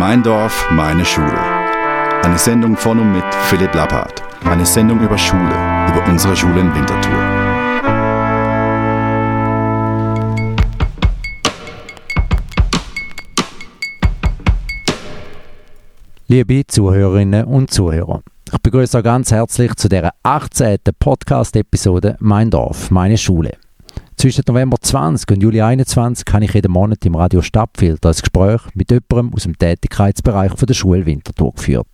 Mein Dorf, meine Schule. Eine Sendung von und mit Philipp Lappert. Eine Sendung über Schule, über unsere Schule in Winterthur. Liebe Zuhörerinnen und Zuhörer, ich begrüße euch ganz herzlich zu der 18. Podcast-Episode Mein Dorf, meine Schule. Zwischen November 20 und Juli 21 habe ich jeden Monat im Radio Stadtfilter ein Gespräch mit jemandem aus dem Tätigkeitsbereich der Schule Winterthur geführt.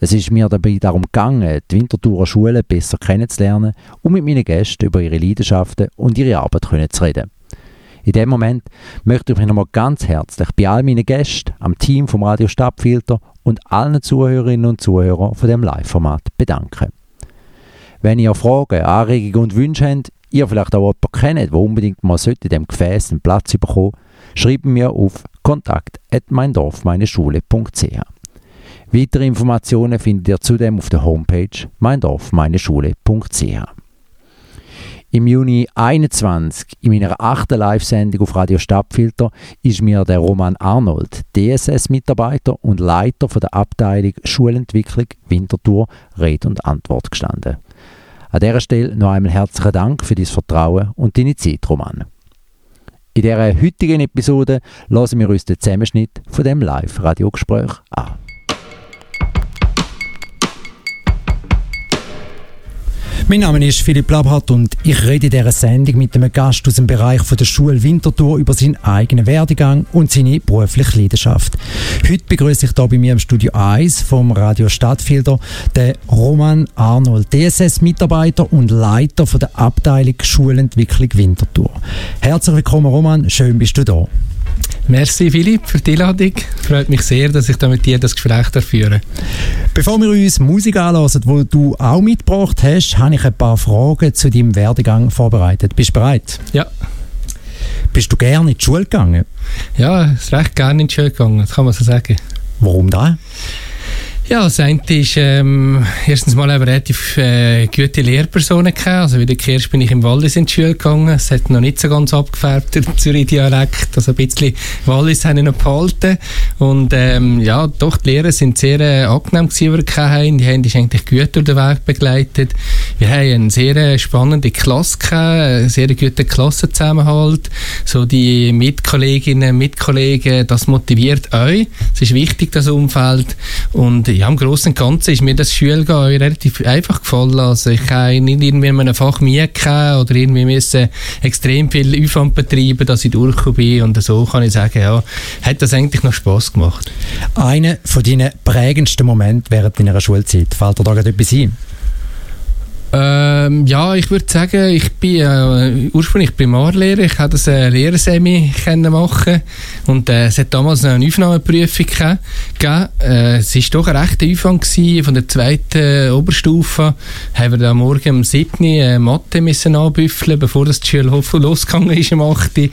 Es ist mir dabei darum gegangen, die Winterthurer Schule besser kennenzulernen und mit meinen Gästen über ihre Leidenschaften und ihre Arbeit zu reden. In dem Moment möchte ich mich nochmal ganz herzlich bei all meinen Gästen, am Team vom Radio Stadtfilter und allen Zuhörerinnen und Zuhörern von dem Live-Format bedanken. Wenn ihr Fragen, Anregungen und Wünsche habt, ihr vielleicht auch jemanden kennt, der unbedingt mal in diesem Gefäß einen Platz bekommen schreibt mir auf kontakt.meindorfmeineschule.ch. Weitere Informationen findet ihr zudem auf der Homepage meindorfmeineschule.ch. Im Juni 21, in meiner achten Live-Sendung auf Radio Stadtfilter, ist mir der Roman Arnold, DSS-Mitarbeiter und Leiter der Abteilung Schulentwicklung Winterthur, Rede und Antwort gestanden. An dieser Stelle noch einmal herzlichen Dank für dein Vertrauen und deine Zeit, Roman. In dieser heutigen Episode hören wir uns den Zusammenschnitt von dem Live-Radiogespräch an. Mein Name ist Philipp Labhardt und ich rede in dieser Sendung mit einem Gast aus dem Bereich der Schule Winterthur über seinen eigenen Werdegang und seine berufliche Leidenschaft. Heute begrüße ich hier bei mir im Studio 1 vom Radio Stadtfilter den Roman Arnold, DSS-Mitarbeiter und Leiter der Abteilung Schulentwicklung Winterthur. Herzlich willkommen Roman, schön bist du da. Merci Philipp für die Einladung. Freut mich sehr, dass ich da mit dir das Gespräch führen Bevor wir uns Musik anhören, die du auch mitgebracht hast, habe ich ein paar Fragen zu deinem Werdegang vorbereitet. Bist du bereit? Ja. Bist du gerne in die Schule gegangen? Ja, recht gerne in die Schule gegangen, das kann man so sagen. Warum da? Ja, das eine ist, ähm, erstens mal eine relativ äh, gute Lehrpersonen gehabt. Also wieder zuerst bin ich im Wallis in die Schule gegangen. Es hat noch nicht so ganz abgefärbt, der Zürich-Dialekt. Also ein bisschen Wallis habe ich noch behalten. Und ähm, ja, doch, die Lehrer sind sehr äh, angenehm gewesen, die wir hatten. Die haben uns eigentlich gut durch den Weg begleitet. Wir haben eine sehr äh, spannende Klasse gehabt, einen sehr guten Klassenzusammenhalt. So die Mitkolleginnen, Mitkollegen, das motiviert euch. Es ist wichtig, das Umfeld. Und ja, im Großen und Ganzen ist mir das Schulgehen relativ einfach gefallen. Also ich habe nicht irgendwie in einem Fach Mühe oder irgendwie müssen extrem viel Aufwand betreiben, dass ich durchgekommen bin. Und so kann ich sagen, ja, hat das eigentlich noch Spass gemacht. Einer von deinen prägendsten Momenten während deiner Schulzeit, fällt dir da gerade etwas ein? Ähm, ja, ich würde sagen, ich bin äh, ursprünglich Primarlehrer. Ich habe das äh, Lehrersemi machen und äh, es hat damals eine Aufnahmeprüfung gegeben. Äh, es war doch ein rechter Aufwand gewesen. Von der zweiten Oberstufe haben wir dann morgen um 7 äh, Mathe müssen anbüffeln, bevor das Schule losgegangen ist am 8. Äh,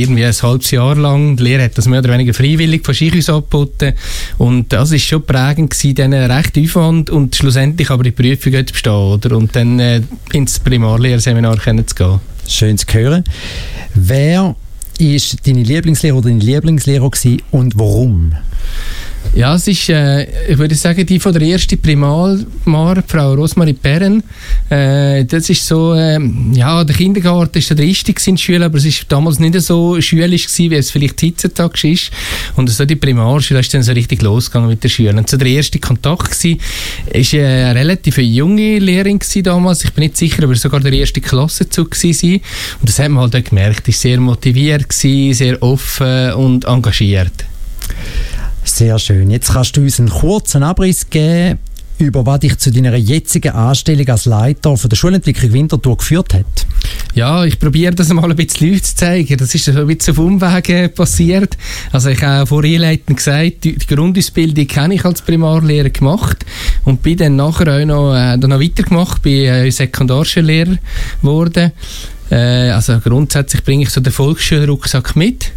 irgendwie ein halbes Jahr lang. Die Lehrer hat das mehr oder weniger freiwillig von sich aus angeboten und das war schon prägend gewesen, diesen rechten Aufwand und schlussendlich aber die Prüfung zu bestehen, oder? und dann äh, ins Primarlehrerseminar zu gehen. Schön zu hören. Wer ist deine Lieblingslehrer oder deine Lieblingslehrer und warum? Ja, es ist, äh, ich würde sagen, die von der ersten Primarmar, Frau Rosmarie Perren. Äh, das ist so, äh, ja, der Kindergarten ist der erste in Schule, aber es ist damals nicht so schulisch gewesen, wie es vielleicht heutzutage ist. Und so die Primarschule ist dann so richtig losgegangen mit der Schule. Und so der erste Kontakt war, ist eine relativ junge Lehrerin damals. Ich bin nicht sicher, aber sogar der erste Klassenzug war. Und das hat man halt auch gemerkt. War sehr motiviert, gewesen, sehr offen und engagiert. Sehr schön. Jetzt kannst du uns einen kurzen Abriss geben, über was dich zu deiner jetzigen Anstellung als Leiter von der Schulentwicklung Winterthur geführt hat. Ja, ich probiere das mal ein bisschen Leuten zu zeigen. Das ist ein bisschen auf Umwegen passiert. Also ich habe vorhin einleitend gesagt, die, Grundausbildung habe ich als Primarlehrer gemacht und bin dann nachher auch noch, äh, dann noch weitergemacht, bin äh, Sekundarschullehrer geworden. Äh, also grundsätzlich bringe ich so den Volksschulrucksack mit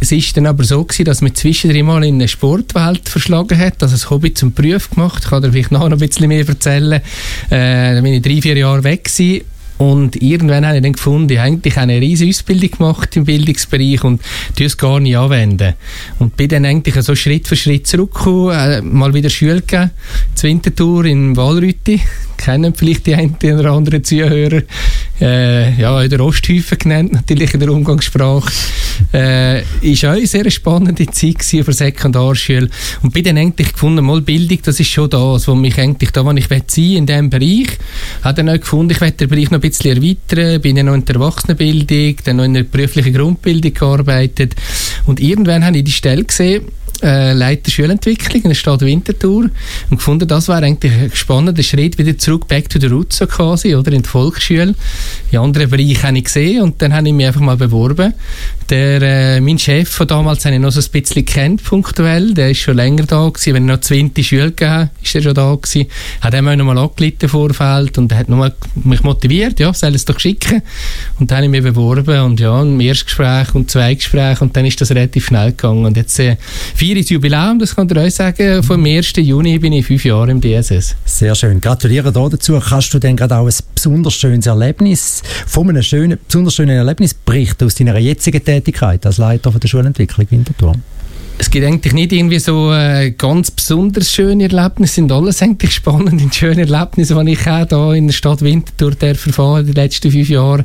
es ist dann aber so gewesen, dass man zwischendrin mal in eine Sportwelt verschlagen hat, also das Hobby zum Beruf gemacht. Ich kann dir vielleicht noch ein bisschen mehr erzählen. Äh, dann bin ich drei, vier Jahre weg gewesen Und irgendwann habe ich dann gefunden, ich habe eigentlich eine riesige Ausbildung gemacht im Bildungsbereich und tue es gar nicht anwenden. Und bin dann eigentlich so Schritt für Schritt zurückgekommen, äh, mal wieder Schule gegeben, zur in Walrütti. Kennen vielleicht die einen oder anderen Zuhörer. Äh, ja, in der Osthäufen genannt, natürlich in der Umgangssprache. Äh, ist auch eine sehr spannende Zeit gewesen für Sekundarschule. Und bin dann eigentlich gefunden, mal Bildung, das ist schon das, was mich eigentlich da, wo ich sein in diesem Bereich. Habe dann auch gefunden, ich werde den Bereich noch ein bisschen erweitern, bin dann noch in der Erwachsenenbildung, dann noch in der beruflichen Grundbildung gearbeitet. Und irgendwann habe ich die Stelle gesehen, äh, Leiter Schulentwicklung in der Stadt Winterthur. Und gefunden, das wäre eigentlich ein spannender Schritt wieder zurück back to the roots so quasi, oder? In die Volksschule. In anderen Bereichen habe ich gesehen und dann habe ich mich einfach mal beworben. Der, äh, mein Chef von damals habe ich noch so ein bisschen kennt, punktuell, der ist schon länger da gewesen, wenn er noch 20 Schule gegeben ist er schon da gewesen, hat er mir noch mal angelitten Vorfeld und hat nur mich motiviert, ja, soll es doch schicken. Und dann habe ich mich beworben und ja, ein Erstgespräch und zwei Gespräche und dann ist das relativ schnell gegangen. Und jetzt äh, viertes Jubiläum, das kann ich euch sagen. Vom 1. Juni bin ich fünf Jahre im DSS. Sehr schön. Gratuliere dazu. Kannst du denn gerade auch ein besonders schönes Erlebnis, von einem schönen, besonders schönen Erlebnis berichten aus deiner jetzigen Tätigkeit als Leiter von der Schulentwicklung Winterthur? Es gibt eigentlich nicht irgendwie so äh, ganz besonders schöne Erlebnisse, sind alles eigentlich spannende und schöne Erlebnisse, die ich auch hier in der Stadt Winterthur erfahren in den letzten fünf Jahren.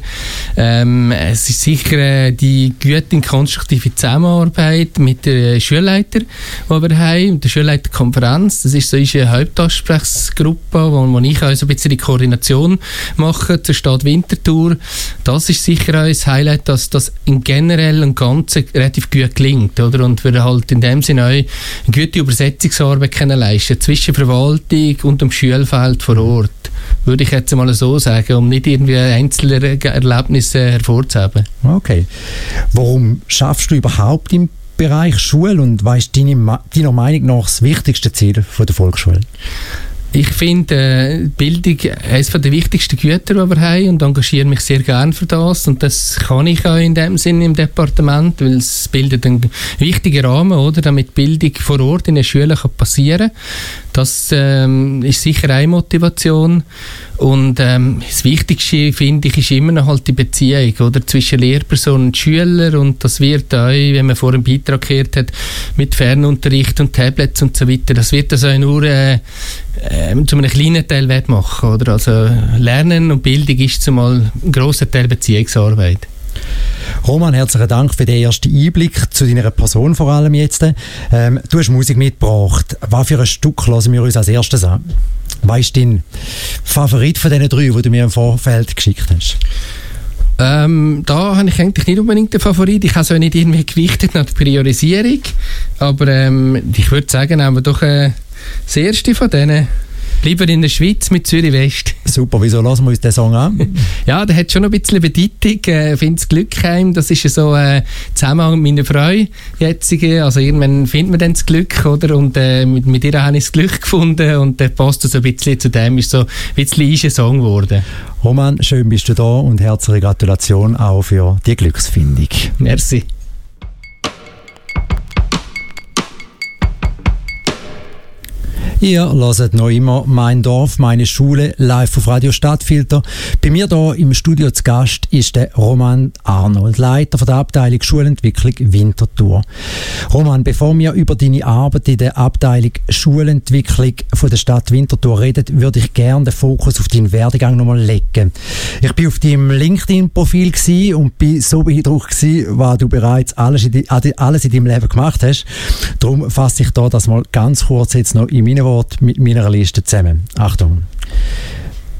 Ähm, es ist sicher äh, die gute und konstruktive Zusammenarbeit mit den Schulleitern, die wir haben, der Schulleiterkonferenz. Das ist so eine Hauptansprechgruppe, wo, wo ich auch so ein bisschen die Koordination mache zur Stadt Winterthur. Das ist sicher auch ein Highlight, dass das im generell und Ganzen relativ gut gelingt, oder? Und wir halt halt in dem Sinne eine gute Übersetzungsarbeit können leisten zwischen Verwaltung und dem Schulfeld vor Ort. Würde ich jetzt mal so sagen, um nicht irgendwie einzelne Erlebnisse hervorzuheben. Okay. Warum schaffst du überhaupt im Bereich Schule und was ist deine, deiner Meinung nach das wichtigste Ziel der Volksschule? Ich finde äh, Bildung eines der wichtigsten Güter, die wir haben und engagiere mich sehr gerne für das. Und das kann ich auch in dem Sinne im Departement, weil es bildet einen wichtigen Rahmen, oder, damit Bildung vor Ort in den Schulen kann passieren Das ähm, ist sicher eine Motivation. Und ähm, das Wichtigste, finde ich, ist immer noch halt die Beziehung oder, zwischen Lehrperson und Schüler. Und das wird auch, wenn man vor einem Beitrag gehört hat, mit Fernunterricht und Tablets und so weiter, das wird auch nur äh, äh, zu einem kleinen Teil machen. Oder? Also Lernen und Bildung ist zumal ein grosser Teil Beziehungsarbeit. Roman, herzlichen Dank für den ersten Einblick zu deiner Person vor allem jetzt. Ähm, du hast Musik mitgebracht. Was für ein Stück hören wir uns als erstes an? Was ist dein Favorit von diesen drei, die du mir im Vorfeld geschickt hast? Ähm, da habe ich eigentlich nicht unbedingt den Favorit. Ich habe es auch nicht irgendwie gewichtet nach der Priorisierung. Aber ähm, ich würde sagen, aber doch äh, das erste von denen Lieber in der Schweiz mit Zürich West. Super, wieso lassen wir uns den Song an? ja, der hat schon ein bisschen Bedeutung. Äh, ich finde das Glückheim, das ist so äh, Zusammenhang mit meiner Frau jetzige. Also irgendwann findet man dann das Glück, oder? Und äh, mit, mit ihr habe ich das Glück gefunden und der passt so ein bisschen zu dem, ist so ein bisschen ein Song geworden. Roman, schön bist du da und herzliche Gratulation auch für die Glücksfindung. Merci. Ihr hört noch immer «Mein Dorf, meine Schule» live auf Radio Stadtfilter. Bei mir hier im Studio zu Gast ist der Roman Arnold, Leiter von der Abteilung Schulentwicklung Winterthur. Roman, bevor wir über deine Arbeit in der Abteilung Schulentwicklung von der Stadt Winterthur reden, würde ich gerne den Fokus auf deinen Werdegang nochmal legen. Ich bin auf deinem LinkedIn-Profil und bin so beeindruckt gewesen, was du bereits alles in, alles in deinem Leben gemacht hast. Darum fasse ich da das mal ganz kurz jetzt noch in meinen Wort mit meiner Liste zusammen. Achtung.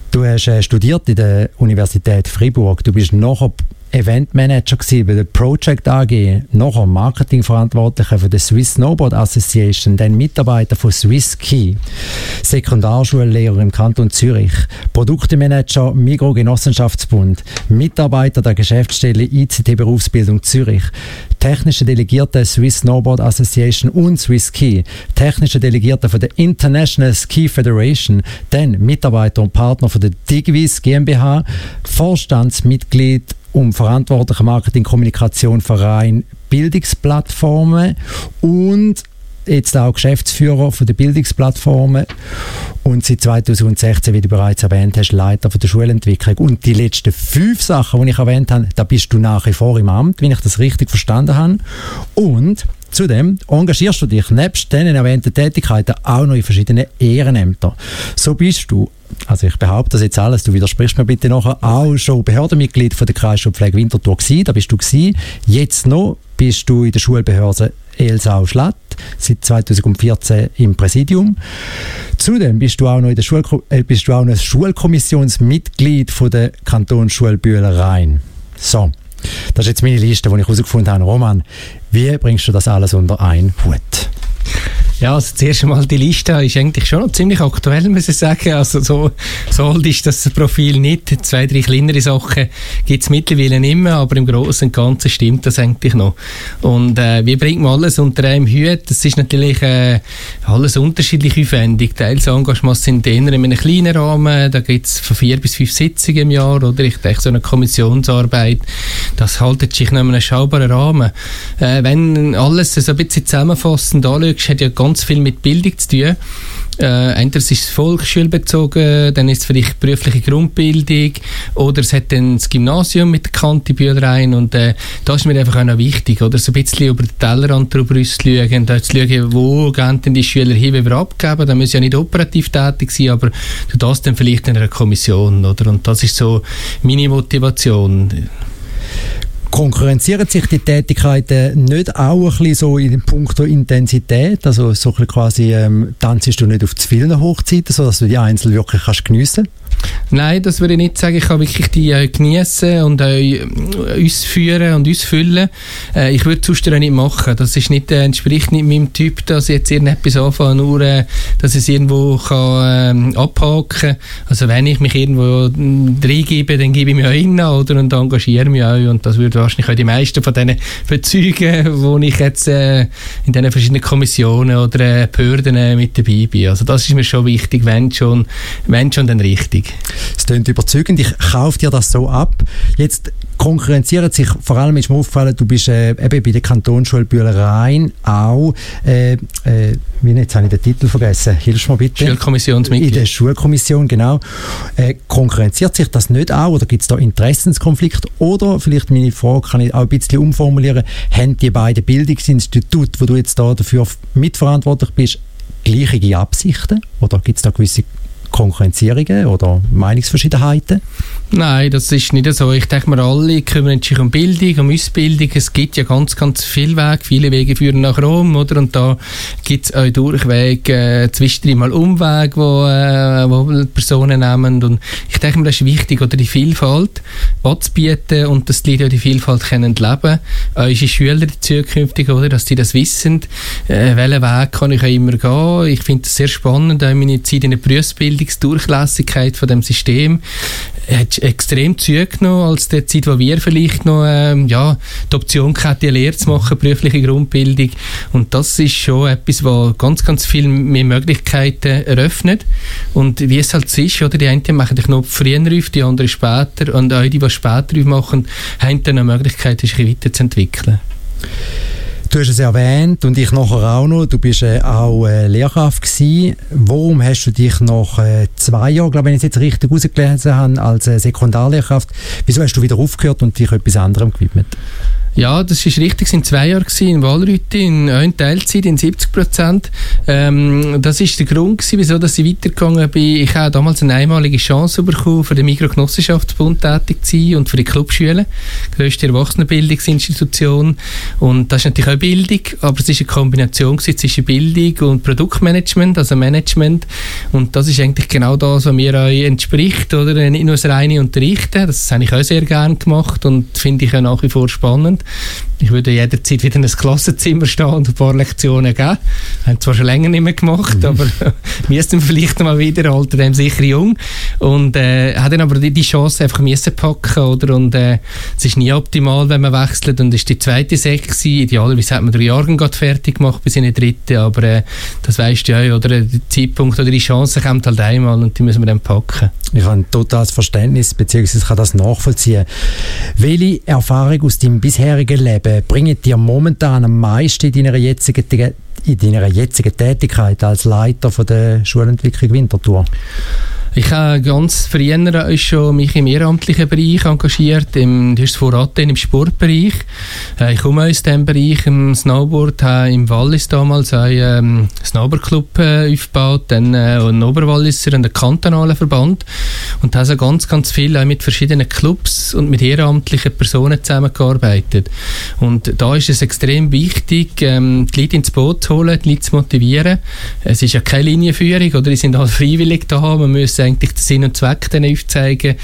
Du hast äh, studiert in der Universität Fribourg. Du bist nachher Eventmanager bei der Project AG, nachher Marketingverantwortlicher für die Swiss Snowboard Association, dann Mitarbeiter von Swiss Key, Sekundarschullehrer im Kanton Zürich, Produktemanager Migro Genossenschaftsbund, Mitarbeiter der Geschäftsstelle ICT Berufsbildung Zürich, technische Delegierte Swiss Snowboard Association und Swiss Key, technische Delegierte von der International Ski Federation, dann Mitarbeiter und Partner von der Digvis GmbH, Vorstandsmitglied um verantwortliche Marketing, Kommunikation, Verein, Bildungsplattformen und jetzt auch Geschäftsführer von der Bildungsplattformen und seit 2016, wie du bereits erwähnt hast, Leiter von der Schulentwicklung. Und die letzten fünf Sachen, die ich erwähnt habe, da bist du nach wie vor im Amt, wenn ich das richtig verstanden habe. Und Zudem engagierst du dich nebst den erwähnten Tätigkeiten auch noch in verschiedenen Ehrenämtern. So bist du also ich behaupte das jetzt alles, du widersprichst mir bitte nachher, auch schon Behördenmitglied von der Kreisschulpflege Winterthur gewesen, da bist du gewesen. Jetzt noch bist du in der Schulbehörde Elsau-Schlatt, seit 2014 im Präsidium. Zudem bist du auch noch, in der Schul äh, bist du auch noch Schulkommissionsmitglied von der Kantonsschule Bühler-Rhein. So, das ist jetzt meine Liste, die ich herausgefunden habe. Roman, wie bringst du das alles unter einen Hut? Ja, also zuerst einmal die Liste ist eigentlich schon noch ziemlich aktuell, muss ich sagen. Also so, so alt ist das Profil nicht. Zwei, drei kleinere Sachen gibt es mittlerweile nicht mehr, aber im Großen und Ganzen stimmt das eigentlich noch. Und äh, wie bringt man alles unter einem Hut? Das ist natürlich äh, alles unterschiedlich aufwendig. Teils Engagements sind eher in einem kleinen Rahmen, da gibt es von vier bis fünf Sitzungen im Jahr, oder ich denke so eine Kommissionsarbeit, das haltet sich in einem schaubaren Rahmen. Äh, wenn alles so ein bisschen zusammenfassend anschaust, hat ja ganz ganz viel mit Bildung zu tun. Äh, entweder ist es volksschulbezogen, dann ist es vielleicht berufliche Grundbildung oder es hat dann das Gymnasium mit der Kante rein und äh, das ist mir einfach auch noch wichtig, oder so ein bisschen über den Tellerrand drüber schauen, da zu schauen, wo gehen denn die Schüler hin, wie wir abgeben, da müssen ja nicht operativ tätig sein, aber du das dann vielleicht in einer Kommission, oder? Und das ist so meine Motivation. Konkurrenzieren sich die Tätigkeiten nicht auch ein bisschen so in puncto Intensität? Also so ein quasi, ähm, tanzst du nicht auf zu vielen Hochzeiten, sodass du die Einzel wirklich kannst geniessen kannst? Nein, das würde ich nicht sagen. Ich kann wirklich die äh, genießen und äh, uns führen und uns füllen. Äh, ich würde sonst nicht machen. Das ist nicht, äh, entspricht nicht meinem Typ, dass ich jetzt irgendetwas anfange, nur äh, dass ich es irgendwo kann, äh, abhaken kann. Also wenn ich mich irgendwo äh, reingebe, dann gebe ich mich auch rein oder, und engagiere mich auch. Und das würde wahrscheinlich auch die meisten von denen bezeugen, wo ich jetzt äh, in diesen verschiedenen Kommissionen oder äh, Behörden äh, mit dabei bin. Also das ist mir schon wichtig, wenn schon, wenn schon dann richtig. Es klingt überzeugend, ich kaufe dir das so ab. Jetzt konkurrenzieren sich, vor allem ist mir aufgefallen, du bist äh, eben bei der Kantonsschule Bühlereien auch, äh, äh, wie jetzt habe ich den Titel vergessen, hilfst mir bitte? Schulkommissionsmitglied. In der Schulkommission, genau. Äh, konkurrenziert sich das nicht auch oder gibt es da Interessenskonflikte? Oder vielleicht meine Frage kann ich auch ein bisschen umformulieren, haben die beiden Bildungsinstitute, wo du jetzt da dafür mitverantwortlich bist, gleiche Absichten oder gibt es da gewisse Konkurrenzierungen oder Meinungsverschiedenheiten? Nein, das ist nicht so. Ich denke, wir alle kümmern sich um Bildung, um Ausbildung. Es gibt ja ganz, ganz viele Wege. Viele Wege führen nach Rom, oder? Und da gibt es auch Durchwege, äh, zwischendrin mal Umwege, wo, äh, wo Personen nehmen. Und ich denke mir, das ist wichtig, oder die Vielfalt anzubieten und dass die Leute die Vielfalt können leben. Auch unsere Schüler zukünftig, oder? Dass die das wissen. Äh, welchen Weg kann ich auch immer gehen? Ich finde es sehr spannend, auch meine Zeit in der Berufsbildungsdurchlässigkeit von dem System hat extrem zugenommen als der Zeit, wo wir vielleicht noch ähm, ja, die Option hatten, die Lehre zu machen, berufliche Grundbildung. Und das ist schon etwas, was ganz, ganz viel mehr Möglichkeiten eröffnet. Und wie es halt ist, oder, die einen machen dich noch früher auf, die anderen später. Und auch die, die später machen, haben dann eine Möglichkeit, sich weiterzuentwickeln. Du hast es erwähnt und ich nachher auch noch, du bist äh, auch äh, Lehrkraft gewesen. Warum hast du dich nach äh, zwei Jahren, glaube ich, wenn ich es jetzt richtig rausgelesen habe, als äh, Sekundarlehrkraft, wieso hast du wieder aufgehört und dich etwas anderem gewidmet? Ja, das ist richtig. Es sind zwei Jahre in Walrüti, in, in Teilzeit, in 70 Prozent. Ähm, das ist der Grund gewesen, wieso dass ich weitergegangen bin. Ich habe damals eine einmalige Chance bekommen, für den Mikrogenossenschaftsbund tätig zu sein und für die Clubschule, die grösste Erwachsenenbildungsinstitution. Und das ist natürlich auch Bildung, aber es ist eine Kombination zwischen Bildung und Produktmanagement, also Management. Und das ist eigentlich genau das, was mir auch entspricht, oder? Nicht nur das reine Unterrichten, das habe ich auch sehr gerne gemacht und finde ich auch nach wie vor spannend. Ich würde jederzeit wieder in ein Klassenzimmer stehen und ein paar Lektionen geben. Haben zwar schon länger nicht mehr gemacht, mhm. aber müssten vielleicht mal wieder, alter dem sicher jung. Und äh, hat dann aber die, die Chance einfach müssen packen, oder? Und äh, es ist nie optimal, wenn man wechselt. Und ist die zweite Sektion. Idealerweise hat man drei Jahre gerade fertig gemacht bis in die dritte, aber äh, das weißt du ja, oder? Der Zeitpunkt oder die Chance kommt halt einmal und die müssen wir dann packen. Ich habe ein totales Verständnis, beziehungsweise kann das nachvollziehen. Welche Erfahrung aus deinem bisherigen Leben bringen dir momentan am meisten in deiner jetzigen in deiner jetzigen Tätigkeit als Leiter von der Schulentwicklung Winterthur? Ich habe ganz früher schon mich im ehrenamtlichen Bereich engagiert, im, du hast es vorhin, im Sportbereich. Äh, ich komme aus diesem Bereich, im Snowboard, habe im Wallis damals einen ähm, Snowboardclub äh, aufgebaut, dann äh, einen Oberwalliser und einen kantonalen Verband und habe so ganz, ganz viel auch mit verschiedenen Clubs und mit ehrenamtlichen Personen zusammengearbeitet. Und da ist es extrem wichtig, ähm, die Leute ins Boot zu holen, die Leute zu motivieren. Es ist ja keine Linienführung, oder? Die sind halt freiwillig da, man muss eigentlich den Sinn und Zweck denen aufzeigen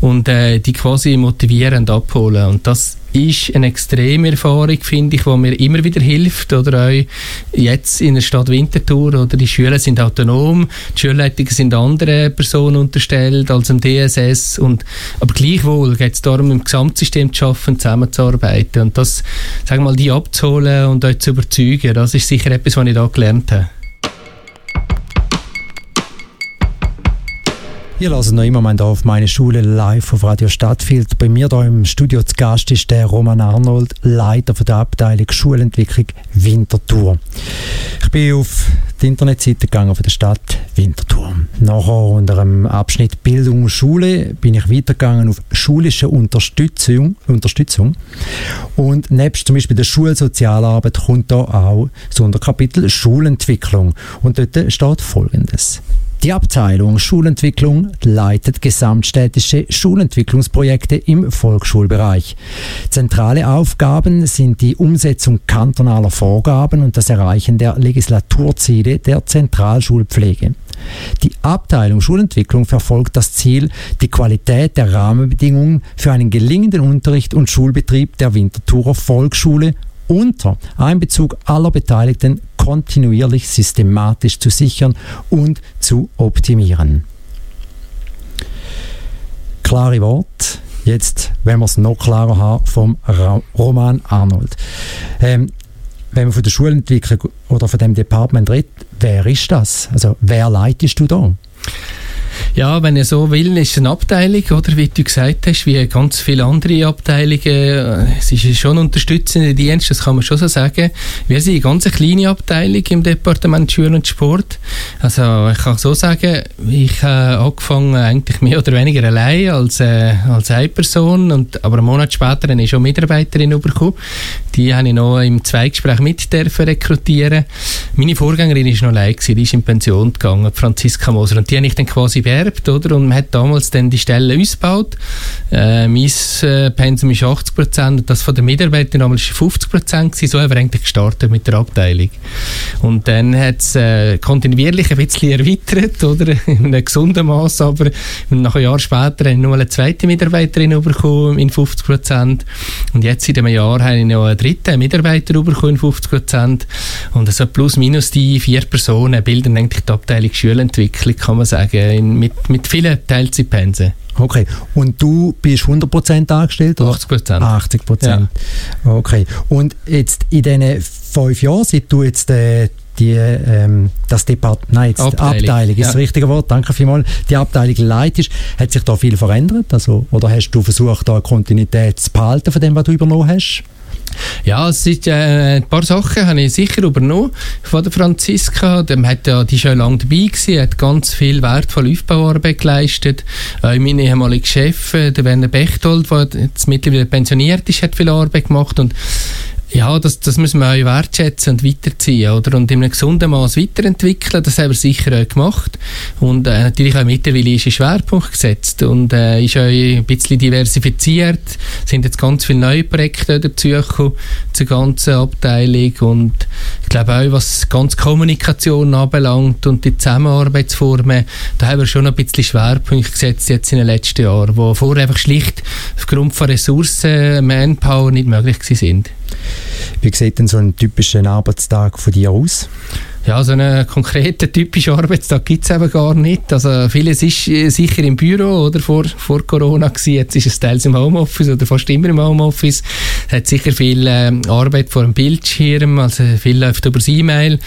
und äh, die quasi motivieren und abholen. Und das ist eine extreme Erfahrung, finde ich, die mir immer wieder hilft. Oder auch jetzt in der Stadt Winterthur, oder die Schüler sind autonom, die Schulleitungen sind anderen Personen unterstellt als im DSS. Und, aber gleichwohl geht es darum, im Gesamtsystem zu schaffen, zusammenzuarbeiten. Und das, sagen wir mal, die abzuholen und euch zu überzeugen, das ist sicher etwas, was ich da gelernt habe. Ihr lasst noch immer hier auf meine Schule live auf Radio Stadtfilter. Bei mir hier im Studio zu Gast ist der Roman Arnold, Leiter von der Abteilung Schulentwicklung Winterthur. Ich bin auf die Internetseite gegangen von der Stadt Winterthur. Nachher unter dem Abschnitt Bildung und Schule bin ich weitergegangen auf schulische Unterstützung. Unterstützung. Und nebst zum Beispiel der Schulsozialarbeit kommt da auch das Unterkapitel Schulentwicklung. Und dort steht Folgendes. Die Abteilung Schulentwicklung leitet gesamtstädtische Schulentwicklungsprojekte im Volksschulbereich. Zentrale Aufgaben sind die Umsetzung kantonaler Vorgaben und das Erreichen der Legislaturziele der Zentralschulpflege. Die Abteilung Schulentwicklung verfolgt das Ziel, die Qualität der Rahmenbedingungen für einen gelingenden Unterricht und Schulbetrieb der Winterthurer Volksschule unter Einbezug aller Beteiligten kontinuierlich systematisch zu sichern und zu optimieren. Klare Wort. Jetzt, wenn wir es noch klarer haben, vom Roman Arnold. Ähm, wenn man von der Schulentwicklung oder von dem Department redet, wer ist das? Also wer leitest du da? Ja, wenn ihr so will, ist es eine Abteilung, oder wie du gesagt hast, wie ganz viele andere Abteilungen. Es ist schon ein unterstützender Dienst, das kann man schon so sagen. Wir sind eine ganz kleine Abteilung im Departement Schule und Sport. Also ich kann so sagen, ich habe angefangen eigentlich mehr oder weniger allein als, äh, als eine Person, und, aber einen Monat später habe ich schon Mitarbeiterin bekommen. Die habe ich noch im Zweigespräch mit rekrutieren. Meine Vorgängerin war noch allein, die ist in Pension gegangen, Franziska Moser, und die habe ich dann quasi beerbt, oder? Und man hat damals dann die Stelle ausgebaut. Äh, mein äh, Pensum ist 80 Prozent das von den Mitarbeitern damals 50 Prozent So haben wir eigentlich gestartet mit der Abteilung. Und dann hat es äh, kontinuierlich ein bisschen erweitert, oder? In einem gesunden Maß, aber nach einem Jahr später habe ich noch eine zweite Mitarbeiterin bekommen in 50 Prozent. Und jetzt in einem Jahr habe ich noch einen dritten Mitarbeiter bekommen in 50 Prozent. Und also plus minus die vier Personen bilden eigentlich die Abteilung Schulentwicklung, kann man sagen, in, mit, mit vielen Teilzeitpensen. Okay. Und du bist 100% angestellt? Oder? 80%. 80%. Ja. Okay. Und jetzt in diesen fünf Jahren, seit du jetzt äh, die, ähm, das Departement, nein, jetzt Abteilung, Abteilung ist ja. das richtige Wort, danke vielmals, die Abteilung leitest, hat sich da viel verändert? Also, oder hast du versucht, da eine Kontinuität zu behalten von dem, was du übernommen hast? Ja, es sind, äh, ein paar Sachen habe ich sicher übernommen von der Franziska. Dem hat ja, die schon lange dabei gewesen, hat ganz viel wertvolle Aufbauarbeit geleistet. Äh, mein ehemaliger Chef, äh, der Werner Bechtold, der jetzt mittlerweile pensioniert ist, hat viel Arbeit gemacht und ja, das, das müssen wir auch wertschätzen und weiterziehen, oder? Und in einem gesunden Maß weiterentwickeln, das haben wir sicher auch gemacht. Und äh, natürlich auch mittlerweile ist ein Schwerpunkt gesetzt und äh, ist auch ein bisschen diversifiziert. Es sind jetzt ganz viele neue Projekte dazugekommen zur ganzen Abteilung und ich glaube auch, was ganz Kommunikation anbelangt und die Zusammenarbeitsformen, da haben wir schon ein bisschen Schwerpunkt gesetzt jetzt in den letzten Jahren, wo vorher einfach schlicht aufgrund von Ressourcen, Manpower nicht möglich sind. Wie sieht denn so ein typischer Arbeitstag von dir aus? Ja, so einen konkreten, typischen Arbeitstag gibt es eben gar nicht. Also vieles ist äh, sicher im Büro oder vor, vor Corona gewesen. Jetzt ist es teils im Homeoffice oder fast immer im Homeoffice. Es hat sicher viel äh, Arbeit vor dem Bildschirm, also viel läuft über E-Mail,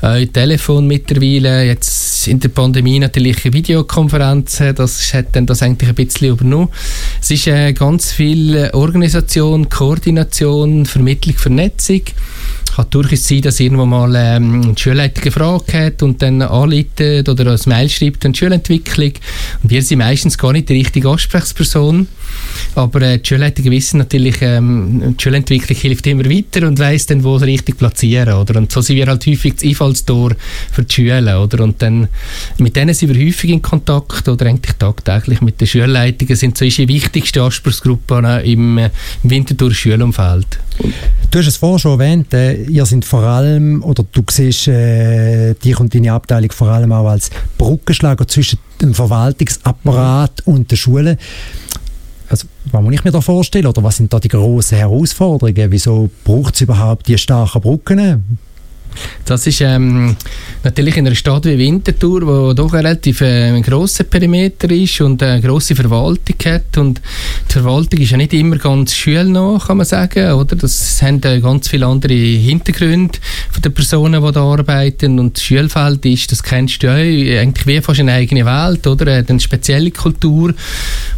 äh, Telefon mittlerweile. Jetzt in der Pandemie natürlich Videokonferenzen, das hat dann das eigentlich ein bisschen übernommen. Es ist äh, ganz viel Organisation, Koordination, Vermittlung, Vernetzung. Kann durchaus sein, dass irgendwo mal ähm, die Schulleitung eine Frage hat und dann anleitet oder ein Mail schreibt an die Schulentwicklung. Und wir sind meistens gar nicht die richtige Ansprechperson. Aber äh, die Schulleitungen wissen natürlich, ähm, die Schulentwicklung hilft immer weiter und weiss dann, wo sie richtig platzieren. Oder? Und so sind wir halt häufig das Einfallstor für die Schulen. Oder? Und dann, mit denen sind wir häufig in Kontakt oder eigentlich tagtäglich mit den Schulleitungen. sind so unsere wichtigste Anspruchsgruppe äh, im, im Winterthur Schulumfeld. Du hast es vorher schon erwähnt, äh, ihr sind vor allem, oder du siehst äh, dich und deine Abteilung vor allem auch als Brückenschlager zwischen dem Verwaltungsapparat und der Schule. Also, was muss ich mir da vorstellen? Oder was sind da die grossen Herausforderungen? Wieso braucht es überhaupt die starken Brücken? Das ist ähm, natürlich in einer Stadt wie Winterthur, wo doch ein relativ äh, grosser Perimeter ist und eine grosse Verwaltung hat. Und die Verwaltung ist ja nicht immer ganz schulnah, kann man sagen. Oder? Das haben äh, ganz viele andere Hintergründe von den Personen, die da arbeiten. Und das Schulfeld ist, das kennst du ja, eigentlich wie fast eine eigene Welt, oder? Eine spezielle Kultur.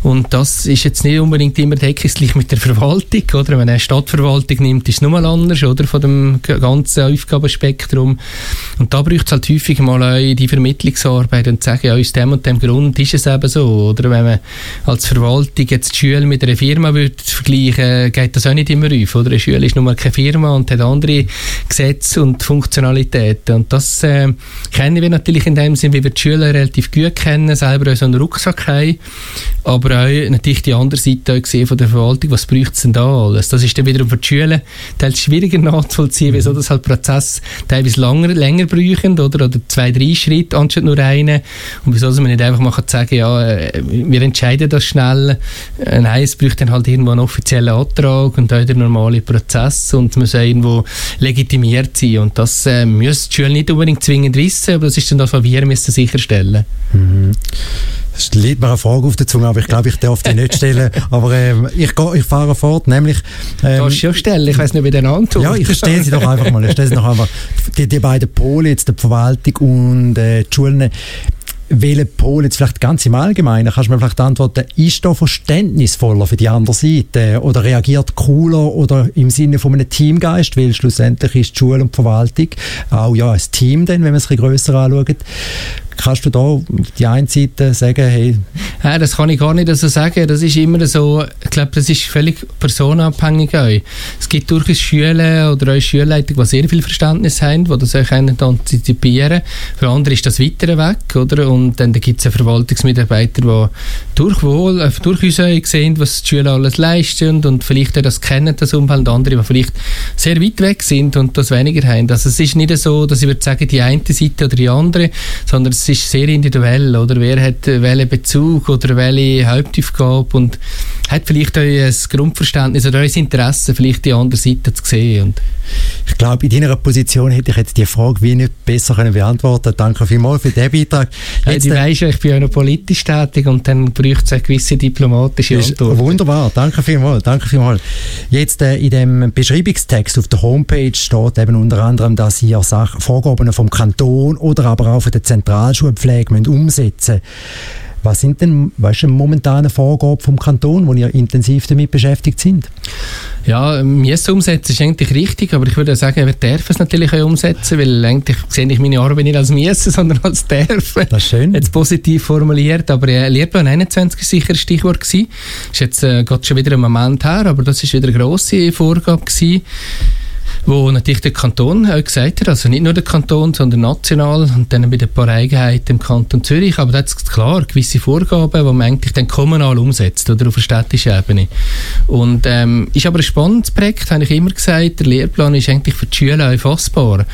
Und das ist jetzt nicht unbedingt immer deckungsgleich mit der Verwaltung, oder? Wenn man eine Stadtverwaltung nimmt, ist es nochmal anders, oder? Von dem ganzen Aufgabenspektrum Spektrum. Und da braucht es halt häufig mal auch die Vermittlungsarbeit und zu sagen, ja, aus dem und dem Grund ist es eben so. Oder wenn man als Verwaltung jetzt die Schule mit einer Firma würde vergleichen, geht das auch nicht immer auf. Oder? Eine Schule ist nun mal keine Firma und hat andere Gesetze und Funktionalitäten. Und das äh, kennen wir natürlich in dem Sinne, wie wir die Schüler relativ gut kennen, selber auch so einen Rucksack haben, aber auch natürlich die andere Seite auch gesehen von der Verwaltung, was braucht es denn da alles? Das ist dann wiederum für die Schüler teils schwieriger nachzuvollziehen, mhm. wieso das halt Prozess teilweise länger, länger brauchen oder, oder zwei, drei Schritte anstatt nur einen. Und wieso man nicht einfach mal sagen ja, äh, wir entscheiden das schnell. Äh, nein, es braucht dann halt irgendwo einen offiziellen Antrag und auch der normale Prozess und man muss irgendwo legitimiert sein. Und das äh, müssen die Schüler nicht unbedingt zwingend wissen, aber das ist dann das, was wir müssen sicherstellen müssen. Mhm. Es liegt mir eine Frage auf der Zunge, aber ich glaube, ich darf die nicht stellen. Aber ähm, ich, ich fahre fort, nämlich... Ähm, du ja stellen, ich weiß nicht, wie der antwortet. Ja, ich stelle sie doch einfach mal. Ich stelle sie doch einfach. Die, die beiden Pole, jetzt die Verwaltung und äh, die Schulen, welcher Pol jetzt vielleicht ganz im Allgemeinen, kannst du mir vielleicht antworten, ist da verständnisvoller für die andere Seite oder reagiert cooler oder im Sinne von einem Teamgeist, weil schlussendlich ist die Schule und die Verwaltung auch ja ein Team dann, wenn man es ein bisschen grösser anschaut. Kannst du da auf die einen Seite sagen, hey... Ja, das kann ich gar nicht so sagen. Das ist immer so, ich glaube, das ist völlig personenabhängig auch. Es gibt durchaus Schüler oder auch Schulleiter, die sehr viel Verständnis haben, die das auch antizipieren Für andere ist das weiter weg, oder? Und dann gibt es Verwaltungsmitarbeiter, die durchwohl, äh, durchaus sehen, was die Schüler alles leisten und vielleicht auch das kennen, das Umfeld, andere, die vielleicht sehr weit weg sind und das weniger haben. Also es ist nicht so, dass ich würde sagen, die eine Seite oder die andere, sondern es ist sehr individuell, oder? Wer hat welchen Bezug oder welche Hauptaufgabe und hat vielleicht auch ein Grundverständnis oder ein Interesse, vielleicht die andere Seite zu sehen. Und ich glaube, in deiner Position hätte ich jetzt die Frage wie nicht besser können beantworten Danke vielmals für diesen Beitrag. Jetzt, ja, du weißt ja, ich bin ja noch politisch tätig und dann braucht es eine gewisse diplomatische Antwort. Wunderbar, danke vielmals, danke vielmals. Jetzt äh, in dem Beschreibungstext auf der Homepage steht eben unter anderem, dass ihr Sachen, Vorgaben vom Kanton oder aber auch von der Zentralschulpflege umsetzen müsst. Was sind denn weißt du, momentane Vorgaben vom Kanton, wo ihr intensiv damit beschäftigt sind? Ja, müssen umsetzen ist eigentlich richtig, aber ich würde sagen, wir dürfen es natürlich auch umsetzen, weil eigentlich sehe ich meine Arbeit nicht als müssen, sondern als dürfen. Das ist schön. Jetzt positiv formuliert, aber äh, Lehrplan 21 war sicher ein Stichwort gewesen. Ist jetzt äh, geht schon wieder ein Moment her, aber das ist wieder eine grosse Vorgabe gewesen wo natürlich der Kanton auch gesagt hat, also nicht nur der Kanton, sondern national und dann mit ein paar Eigenheiten im Kanton Zürich, aber da hat es klar gewisse Vorgaben, die man eigentlich dann kommunal umsetzt oder auf der städtischen Ebene. Und ähm, ist aber ein spannendes Projekt, habe ich immer gesagt, der Lehrplan ist eigentlich für die Schüler auch fassbar.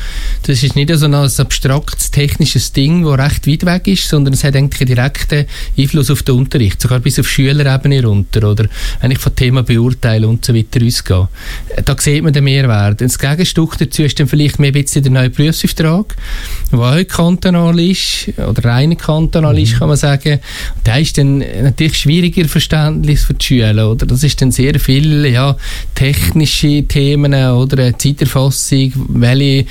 Das ist nicht so ein abstraktes technisches Ding, das recht weit weg ist, sondern es hat eigentlich einen direkten Einfluss auf den Unterricht, sogar bis auf Schülerebene runter oder eigentlich von Themen beurteilen und so weiter ausgehen. Da sieht man den Mehrwert. Das Gegenstück dazu ist dann vielleicht mehr ein bisschen der neue Berufsauftrag, der auch kantonal ist, oder rein kantonal ist, mhm. kann man sagen. Und der ist dann natürlich schwieriger verständlich für die Schüler, oder? Das ist dann sehr viel, ja, technische Themen, oder Zeiterfassung, welche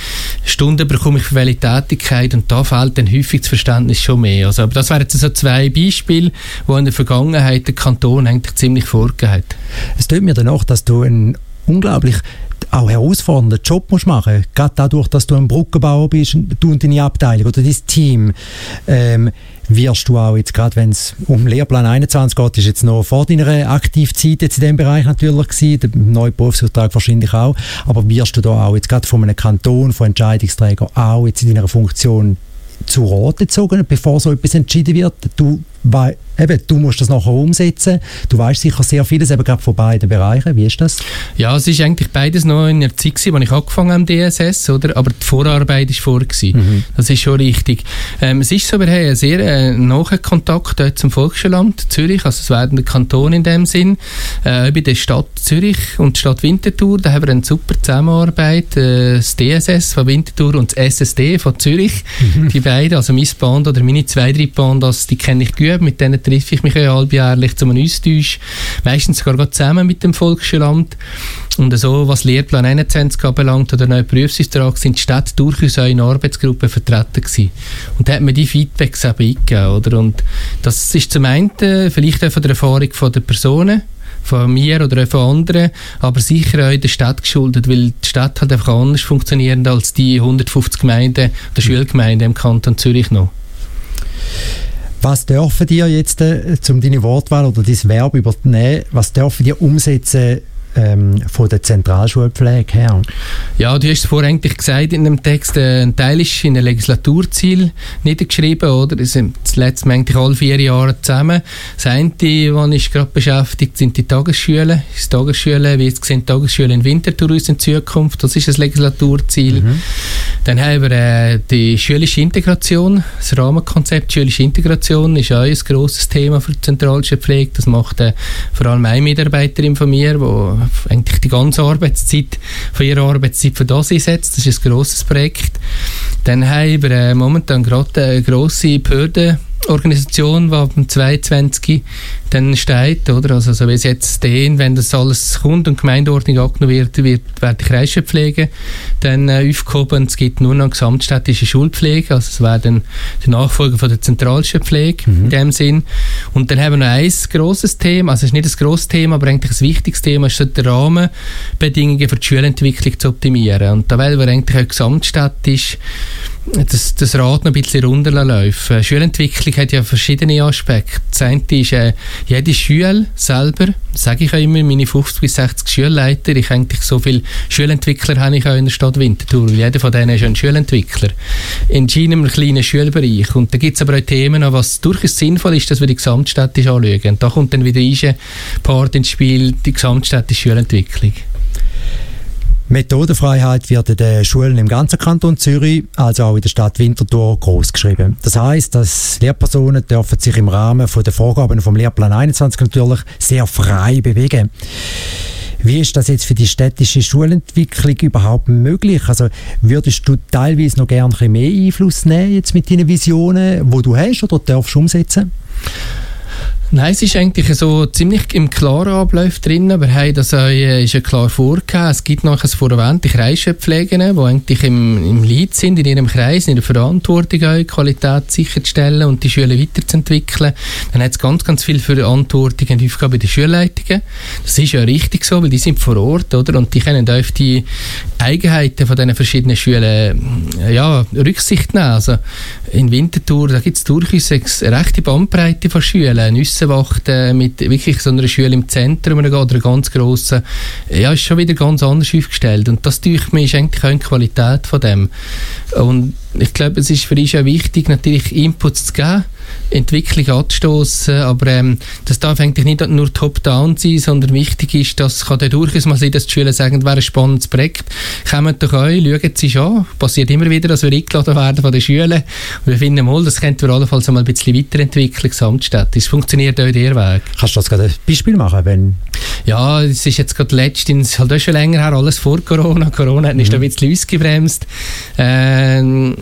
Stunden bekomme ich für welche Tätigkeit, und da fehlt dann häufig das Verständnis schon mehr. Also, aber das wären jetzt so zwei Beispiele, wo in der Vergangenheit der Kanton eigentlich ziemlich vorgegeben hat. Es tut mir dann auch, dass du ein unglaublich auch herausfordernden Job musst machen. Gerade dadurch, dass du ein Brückenbauer bist, du und deine Abteilung oder dein Team, ähm, wirst du auch jetzt, gerade wenn es um Lehrplan 21 geht, ist jetzt noch vor deiner Aktivzeit jetzt in diesem Bereich natürlich gewesen, der neue Berufsvertrag wahrscheinlich auch, aber wirst du da auch jetzt gerade von einem Kanton, von Entscheidungsträgern auch jetzt in deiner Funktion zu Rat gezogen, bevor so etwas entschieden wird? Du weil eben, du musst das nachher umsetzen. Du weißt sicher sehr vieles, eben gerade von beiden Bereichen. Wie ist das? Ja, es ist eigentlich beides noch in der Zeit, als ich angefangen habe am DSS, oder? aber die Vorarbeit war vor. Mhm. Das ist schon richtig. Ähm, es ist so, wir haben einen sehr äh, nahen Kontakt dort zum Volksschulamt Zürich, also es werden der Kanton in dem Sinn, äh, bei der Stadt Zürich und der Stadt Winterthur, da haben wir eine super Zusammenarbeit, äh, das DSS von Winterthur und das SSD von Zürich, mhm. die beiden, also mein Band oder meine zwei, drei Bandas, die kenne ich gut, mit denen treffe ich mich ja halbjährlich zu einem Austausch, meistens sogar zusammen mit dem Volksschulamt. Und so, was Lehrplan 21 anbelangt oder neuen Berufsauftrag, sind die Städte durchaus auch in Arbeitsgruppen vertreten gewesen. Und da hat man die Feedbacks eben eingegeben, oder? Und das ist zum einen vielleicht auch von der Erfahrung der Personen, von mir oder auch von anderen, aber sicher auch in der Stadt geschuldet, weil die Stadt halt einfach anders funktioniert als die 150 Gemeinden oder Schulgemeinden im Kanton Zürich noch. Was dürfen die jetzt, äh, um deine Wortwahl oder dein Verb übernehmen, was dürfen die umsetzen ähm, von der Zentralschulpflege her? Ja, du hast es vorhin eigentlich gesagt in dem Text, äh, ein Teil ist in einem Legislaturziel niedergeschrieben, oder? Das sind das letzte eigentlich alle vier Jahre zusammen. Das eine, was ich gerade beschäftigt, sind die Tagesschulen. Die Tagesschulen, wie jetzt sehen, Tagesschulen in Winterthur in Zukunft, das ist ein Legislaturziel. Mhm. Dann haben wir äh, die schulische Integration, das Rahmenkonzept schulische Integration ist auch ein grosses Thema für die Zentralschulpflege. Das macht äh, vor allem eine Mitarbeiterin von mir, die eigentlich die ganze Arbeitszeit von ihrer Arbeitszeit für das einsetzt. Das ist ein grosses Projekt. Dann haben wir äh, momentan gerade eine grosse Behörde Organisation, die ab dem 22 dann steht, oder? Also, so wie es jetzt stehen, wenn das alles kommt und Gemeindeordnung angenommen wird, wird, wird die Kreisschulpflege dann äh, aufgehoben. Es gibt nur noch gesamtstädtische Schulpflege, also es wäre dann der Nachfolger von der Zentralschulpflege mhm. in dem Sinn. Und dann haben wir noch ein grosses Thema, also es ist nicht ein grosses Thema, aber eigentlich ein wichtiges Thema, ist so die Rahmenbedingungen für die Schulentwicklung zu optimieren. Und da weil wir eigentlich auch gesamtstädtisch das, das Rad noch ein bisschen runterlaufen. Schulentwicklung hat ja verschiedene Aspekte. Das eine ist, äh, jede Schule selber, sage ich auch immer, meine 50 bis 60 Schulleiter, ich eigentlich so viele Schulentwickler habe ich auch in der Stadt Winterthur. Jeder von denen ist ein Schulentwickler. In einem kleinen Schulbereich. Und da gibt es aber auch Themen, was durchaus sinnvoll ist, dass wir die gesamtstädtisch anschauen. Und da kommt dann wieder ein Part ins Spiel, die gesamtstädtische Schulentwicklung. Methodenfreiheit wird in den Schulen im ganzen Kanton Zürich, also auch in der Stadt Winterthur, großgeschrieben. Das heißt, dass Lehrpersonen dürfen sich im Rahmen der Vorgaben vom Lehrplan 21 natürlich sehr frei bewegen. Wie ist das jetzt für die städtische Schulentwicklung überhaupt möglich? Also würdest du teilweise noch gerne ein bisschen mehr Einfluss nehmen jetzt mit deinen Visionen, wo du hast oder darfst umsetzen? Nein, es ist eigentlich so ziemlich im klaren Ablauf drin. Wir haben das äh, ist ja klar vorgegeben. Es gibt noch ein vor erwähnte Kreispflegen, die eigentlich im, im Lead sind, in ihrem Kreis, in der Verantwortung auch, Qualität sicherzustellen und die Schule weiterzuentwickeln. Dann hat es ganz, ganz viel Verantwortung und Aufgabe bei den Schulleitungen. Das ist ja richtig so, weil die sind vor Ort, oder? Und die können auf die Eigenheiten von diesen verschiedenen Schulen äh, ja, Rücksicht nehmen. Also in Winterthur, da gibt es durchaus eine rechte Bandbreite von Schulen. Nüssenwacht äh, mit wirklich so einer Schule im Zentrum oder einer ganz grossen, ja, ist schon wieder ganz anders aufgestellt. Und das, denke mir, ist eigentlich auch eine Qualität von dem. Und ich glaube, es ist für uns auch wichtig, natürlich Inputs zu geben, Entwicklung anzustoßen, aber ähm, das darf eigentlich nicht nur top-down sein, sondern wichtig ist, dass kann durchaus mal sein, dass die Schüler sagen, wäre ein spannendes Projekt, kommen doch an, schauen Sie es an, passiert immer wieder, dass wir eingeladen werden von den Schülern und wir finden mal, das könnte wir allenfalls mal ein bisschen weiterentwickeln, Gesamtstadt. Es funktioniert auch in der Weg. Kannst du das gerade ein Beispiel machen, wenn... Ja, es ist jetzt gerade letztens, halt auch schon länger her, alles vor Corona, Corona hat mhm. ein bisschen ausgebremst, ähm,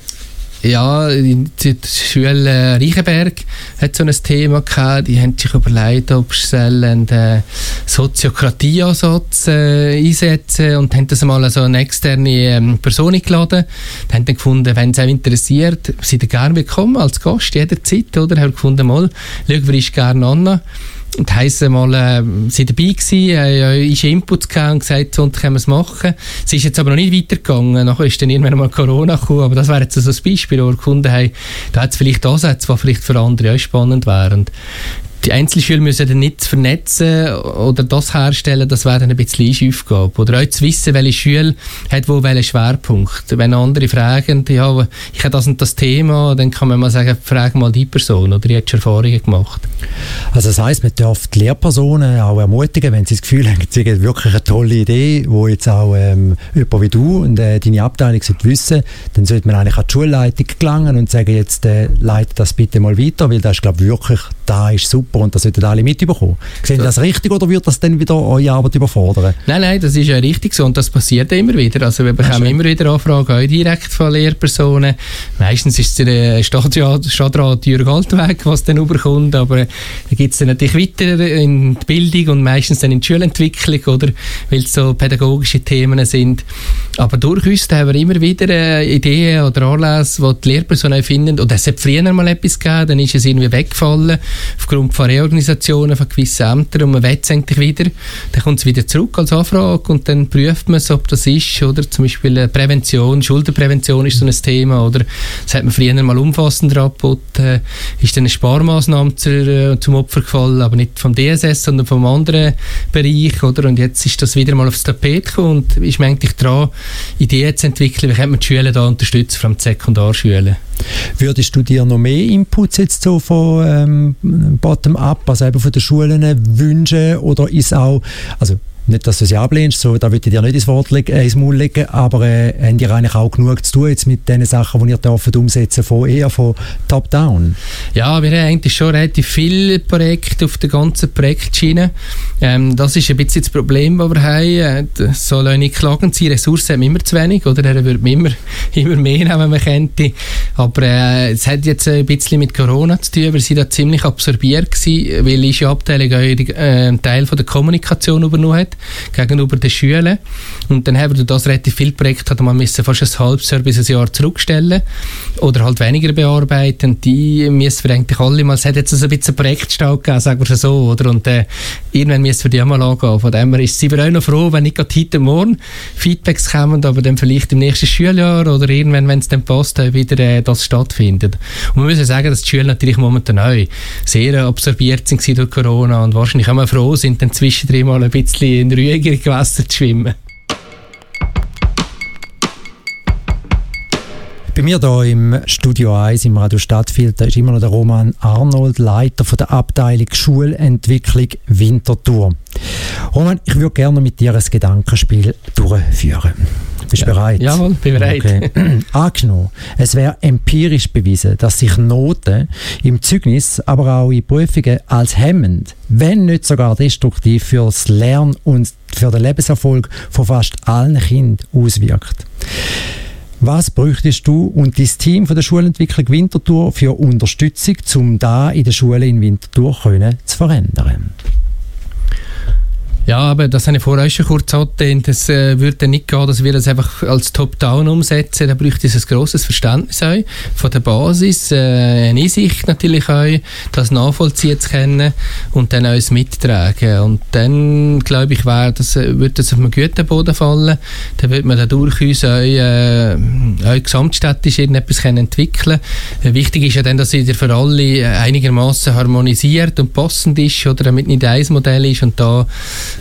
ja, die, Schule Reichenberg hat so ein Thema gehabt. Die haben sich überlegt, ob sie einen äh, Soziokratieansatz äh, einsetzen und haben das mal so eine externe ähm, Person eingeladen. Die haben dann gefunden, wenn es auch interessiert, sind ihr gerne willkommen als Gast jederzeit, oder? Haben gefunden, mal, schauen wir uns gerne an Und heisst mal, äh, sie dabei gewesen, äh, ist Inputs gegeben und gesagt, so können wir es machen. Sie ist jetzt aber noch nicht weitergegangen. Nachher ist dann irgendwann mal Corona gekommen, aber das wäre jetzt so ein Beispiel, wo gefunden haben, da hat es vielleicht Ansätze, die vielleicht für andere auch spannend wären die Einzelschüler müssen dann nicht vernetzen oder das herstellen, das wäre dann ein bisschen Aufgabe. Oder auch zu wissen, welche Schule hat wo welchen Schwerpunkt. Wenn andere fragen, ja, ich habe das und das Thema, dann kann man mal sagen, frag mal die Person oder die hat schon Erfahrungen gemacht. Also das heisst, man darf die Lehrpersonen auch ermutigen, wenn sie das Gefühl haben, sie haben wirklich eine tolle Idee, wo jetzt auch ähm, jemand wie du und äh, deine Abteilung wissen dann sollte man eigentlich an die Schulleitung gelangen und sagen, jetzt äh, leite das bitte mal weiter, weil das ist, glaube ich, wirklich, da ist super super und das sollten alle mitbekommen. Sehen Sie das richtig oder wird das dann wieder eure Arbeit überfordern? Nein, nein, das ist ja richtig so und das passiert immer wieder. Also wir bekommen ja, immer wieder Anfragen auch direkt von Lehrpersonen. Meistens ist es der Stadtrat, Stadtrat Jürg Altweg, was dann überkommt, aber da gibt es dann natürlich weiter in die Bildung und meistens dann in die Schulentwicklung, oder? Weil es so pädagogische Themen sind. Aber durch uns haben wir immer wieder äh, Ideen oder Anlässe, die die Lehrpersonen finden, oder es hat früher mal etwas gegeben, dann ist es irgendwie weggefallen, aufgrund von Reorganisationen von gewissen Ämtern und man will es eigentlich wieder, dann kommt es wieder zurück als Anfrage und dann prüft man es, ob das ist, oder? Zum Beispiel Prävention, Schuldenprävention ist so ein Thema, oder? Das hat man früher mal umfassend angeboten, äh, ist dann eine Sparmaßnahme äh, zum Opfer gefallen, aber nicht vom DSS, sondern vom anderen Bereich, oder, und jetzt ist das wieder mal aufs Tapet gekommen und ist man eigentlich dran, Ideen zu entwickeln, wie kann man die Schulen da unterstützen, vor allem die Sekundarschulen. Würdest du dir noch mehr Inputs jetzt so von ähm, Bottom-up, also eben von den Schulen wünschen oder ist auch, also nicht, dass du sie ablehnst, so, da würde ich dir nicht ins, Wort legen, äh, ins Maul legen, aber äh, habt ihr eigentlich auch genug zu tun jetzt mit den Sachen, die ihr dürft umsetzen von eher von Top-Down? Ja, wir haben eigentlich schon relativ viele Projekte auf der ganzen Projektschiene. Ähm, das ist ein bisschen das Problem, das wir haben. Äh, soll auch nicht klagen sein, Ressourcen haben immer zu wenig, oder? Er würde immer, immer mehr nehmen, wenn man könnte. Aber äh, es hat jetzt ein bisschen mit Corona zu tun, wir sind da ziemlich absorbiert gewesen, weil unsere Abteilung auch äh, einen Teil von der Kommunikation übernommen hat gegenüber den Schülern. Und dann haben wir das relativ viele Projekte, hat man müssen fast ein halbes Jahr bis ein Jahr zurückstellen oder halt weniger bearbeiten. Die müssen wir eigentlich alle mal, es hat jetzt ein bisschen Projektstau gegeben, sagen wir so, oder? Und äh, irgendwann müssen wir die auch mal angehen. Von dem her sind wir auch noch froh, wenn nicht gerade heute Morgen Feedbacks kommen, aber dann vielleicht im nächsten Schuljahr oder irgendwann, wenn es dann passt, wieder äh, das stattfindet. Und wir müssen sagen, dass die Schüler natürlich momentan auch sehr absorbiert sind durch Corona und wahrscheinlich auch mal froh sind, dann zwischendrin mal ein bisschen in ruhigeren Gewässern zu schwimmen. Bei mir hier im Studio 1 im Radio Stadtfilter ist immer noch der Roman Arnold, Leiter von der Abteilung Schulentwicklung Winterthur. Roman, ich würde gerne mit dir ein Gedankenspiel durchführen. Bist du ja. bereit? Jawohl, bin bereit. Okay. Angenommen, es wäre empirisch bewiesen, dass sich Noten im Zeugnis, aber auch in Prüfungen als hemmend, wenn nicht sogar destruktiv für das Lernen und für den Lebenserfolg von fast allen Kindern auswirkt. Was bräuchtest du und dein Team von der Schulentwicklung Winterthur für Unterstützung, um da in der Schule in Winterthur zu verändern? Ja, aber das habe ich vorher schon kurz angedehnt. Es äh, würde nicht gehen, dass wir das einfach als Top-Down umsetzen. Da bräuchte es ein grosses Verständnis auch von der Basis, äh, eine Einsicht natürlich auch, das nachvollziehen zu können und dann uns mittragen. Und dann, glaube ich, wäre das, äh, würde das auf einen guten Boden fallen. Dann würde man da durchaus auch, äh, auch gesamtstädtisch irgendetwas entwickeln können. Äh, wichtig ist ja dann, dass es für alle einigermaßen harmonisiert und passend ist oder damit nicht ein Modell ist und da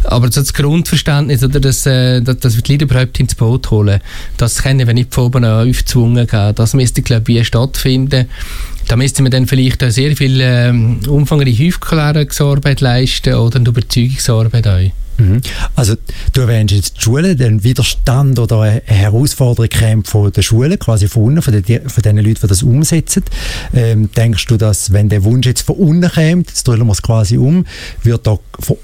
aber das Grundverständnis, oder, dass, äh, dass, wir die Leute überhaupt ins Boot holen, das können wir nicht von oben an aufzwungen geben. Das müsste, glaube ich, stattfinden. Da müsste man dann vielleicht auch sehr viel ähm, umfangreiche Aufklärungsarbeit leisten oder eine Überzeugungsarbeit auch. Mhm. Also du erwähnst jetzt die Schule, den Widerstand oder eine Herausforderung kommt von der Schule, quasi von unten, von den, von den Leuten, die das umsetzen. Ähm, denkst du, dass wenn der Wunsch jetzt von unten kommt, jetzt drehen wir es quasi um, wird da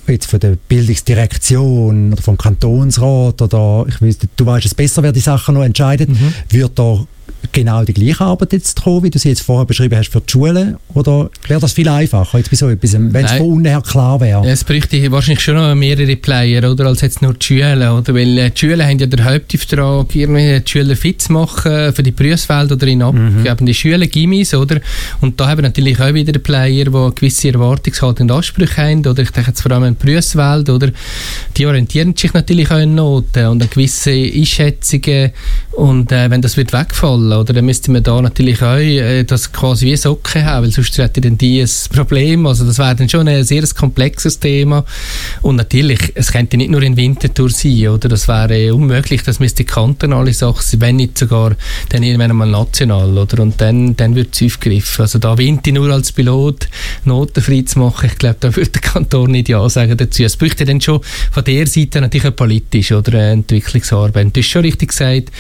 jetzt von der Bildungsdirektion oder vom Kantonsrat oder ich weiß, du weißt es besser, wer die Sachen noch entscheidet, mhm. wird da genau die gleiche Arbeit jetzt kommen, wie du sie jetzt vorher beschrieben hast für die Schulen? Oder wäre das viel einfacher jetzt bei so etwas, wenn es von unten her klar wäre? Es bräuchte wahrscheinlich schon noch mehrere Player, oder, als jetzt nur die Schulen, oder? Weil äh, die Schulen haben ja den Hauptauftrag, irgendwie die Schüler fit zu machen für die Berufswelt oder in abgeben. Mhm. Die Schulen Gimmis, oder? Und da haben natürlich auch wieder Player, die gewisse Erwartungshaltung und Ansprüche haben, oder? Ich denke jetzt vor allem an die Berufswelt, oder? Die orientieren sich natürlich auch an Noten und an gewisse Einschätzungen und äh, wenn das wird wegfallen, oder, dann müsste man da natürlich auch äh, das quasi wie Socken haben, weil sonst hätte dann die ein Problem. Also das wäre dann schon ein sehr komplexes Thema. Und natürlich, es könnte nicht nur in Winterthur sein, oder? Das wäre unmöglich, das müsste kantonale Sache sein, wenn nicht sogar dann irgendwann mal national, oder? Und dann, dann wird es aufgegriffen. Also da Winter nur als Pilot notenfrei zu machen, ich glaube, da würde der Kanton nicht Ja sagen dazu. Es bräuchte dann schon von der Seite natürlich eine politische oder eine Entwicklungsarbeit. Du hast schon richtig gesagt,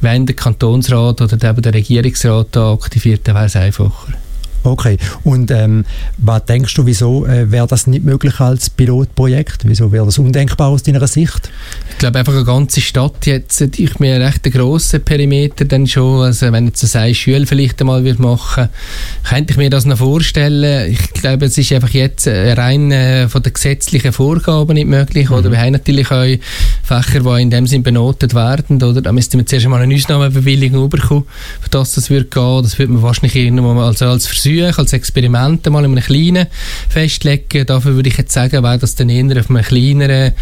wenn der Kantonsrat oder eben der Regierungsrat da aktiviert, dann wäre es einfacher. Okay. Und ähm, was denkst du, wieso äh, wäre das nicht möglich als Pilotprojekt? Wieso wäre das undenkbar aus deiner Sicht? Ich glaube einfach eine ganze Stadt jetzt, ich mir einen recht grossen Perimeter dann schon, also wenn jetzt eine Schule vielleicht einmal wird machen, könnte ich mir das noch vorstellen. Ich glaube, es ist einfach jetzt rein äh, von den gesetzlichen Vorgaben nicht möglich, mhm. oder wir haben natürlich auch Fächer, die in dem Sinn benotet werden, oder da müsste man zuerst einmal eine Ausnahmebewilligung bekommen, für das das würde gehen, das würde man wahrscheinlich irgendwann mal also als Versuch Versuch, als Experiment mal in einem kleinen festlegen. Dafür würde ich jetzt sagen, wäre das dann eher auf einer kleineren,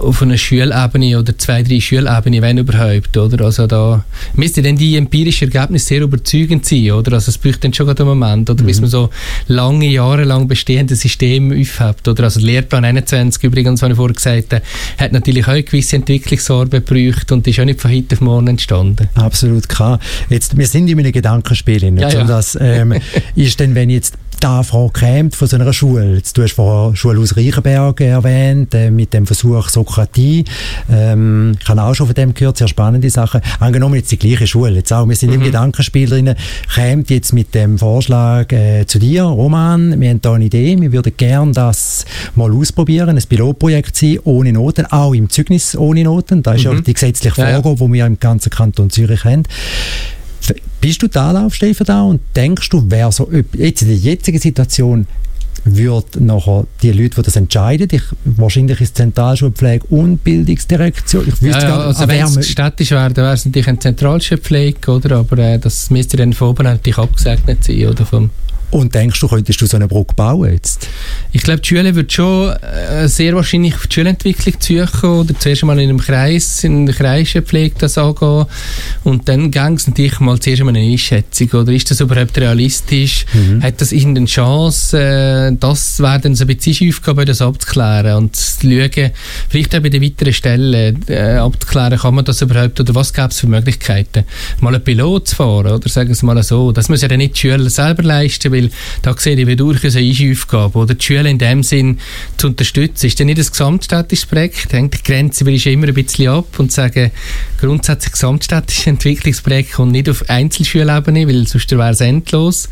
auf einer Schulebene oder zwei, drei Schulebene, wenn überhaupt, oder? Also da müsste dann die empirischen Ergebnisse sehr überzeugend sein, oder? Also es braucht dann schon gerade einen Moment, oder? Mhm. Bis man so lange, jahrelang bestehende Systeme aufhebt, oder? Also Lehrplan 21, übrigens, was ich vorher gesagt habe, hat natürlich auch eine gewisse Entwicklungsarbeit gebraucht und ist auch nicht von heute auf morgen entstanden. Absolut, klar. Jetzt, wir sind in einem Gedankenspiel, ja, ja. das ähm, ist denn, wenn jetzt die Anfrage kommt von so einer Schule, jetzt, du hast vorher Schule aus Reichenberg erwähnt, äh, mit dem Versuch Sokratie, ähm, ich habe auch schon von dem gehört, sehr spannende Sachen. Angenommen jetzt die gleiche Schule, jetzt auch, wir sind mhm. im Gedankenspiel drin, kommt jetzt mit dem Vorschlag äh, zu dir, Roman, wir haben da eine Idee, wir würden gerne das mal ausprobieren, ein Pilotprojekt sein, ohne Noten, auch im Zeugnis ohne Noten, da ist mhm. ja die gesetzliche Vorgabe, ja, ja. die wir im ganzen Kanton Zürich haben. Bist du da Anlaufstelle da und denkst du, wer so jetzt in der jetzigen Situation wird nachher die Leute, die das entscheiden, ich, wahrscheinlich ist Zentralschulpflege und Bildungsdirektion. Ich wüsste ja, ja, also wenn es städtisch wäre, dann wäre es natürlich eine Zentralschulpflege, oder? aber äh, das müsste dann von oben natürlich abgesegnet sein oder vom und denkst du, könntest du so eine Brücke bauen jetzt? Ich glaube, die Schule wird schon äh, sehr wahrscheinlich auf die Schulentwicklung suchen oder zuerst mal in einem Kreis, in der Kreispflege das angehen und dann ging es natürlich mal zuerst mal eine Einschätzung oder ist das überhaupt realistisch? Mhm. Hat das irgendeine Chance? Äh, das wäre dann so ein bisschen Aufgabe, das abzuklären und zu schauen, vielleicht auch bei den weiteren Stellen äh, abzuklären, kann man das überhaupt oder was gäbe es für Möglichkeiten? Mal einen Pilot zu fahren oder sagen wir es mal so. Das muss ja dann nicht die Schüler selber leisten, weil da sehe ich, durchaus eine Aufgabe oder die Schule in dem Sinn zu unterstützen. Ist dann nicht ein gesamtstädtisches Projekt, hängt die Grenze will ich immer ein bisschen ab und sagen, grundsätzlich gesamtstädtisches Entwicklungsprojekt und nicht auf Einzelschulebene, weil sonst wäre es endlos.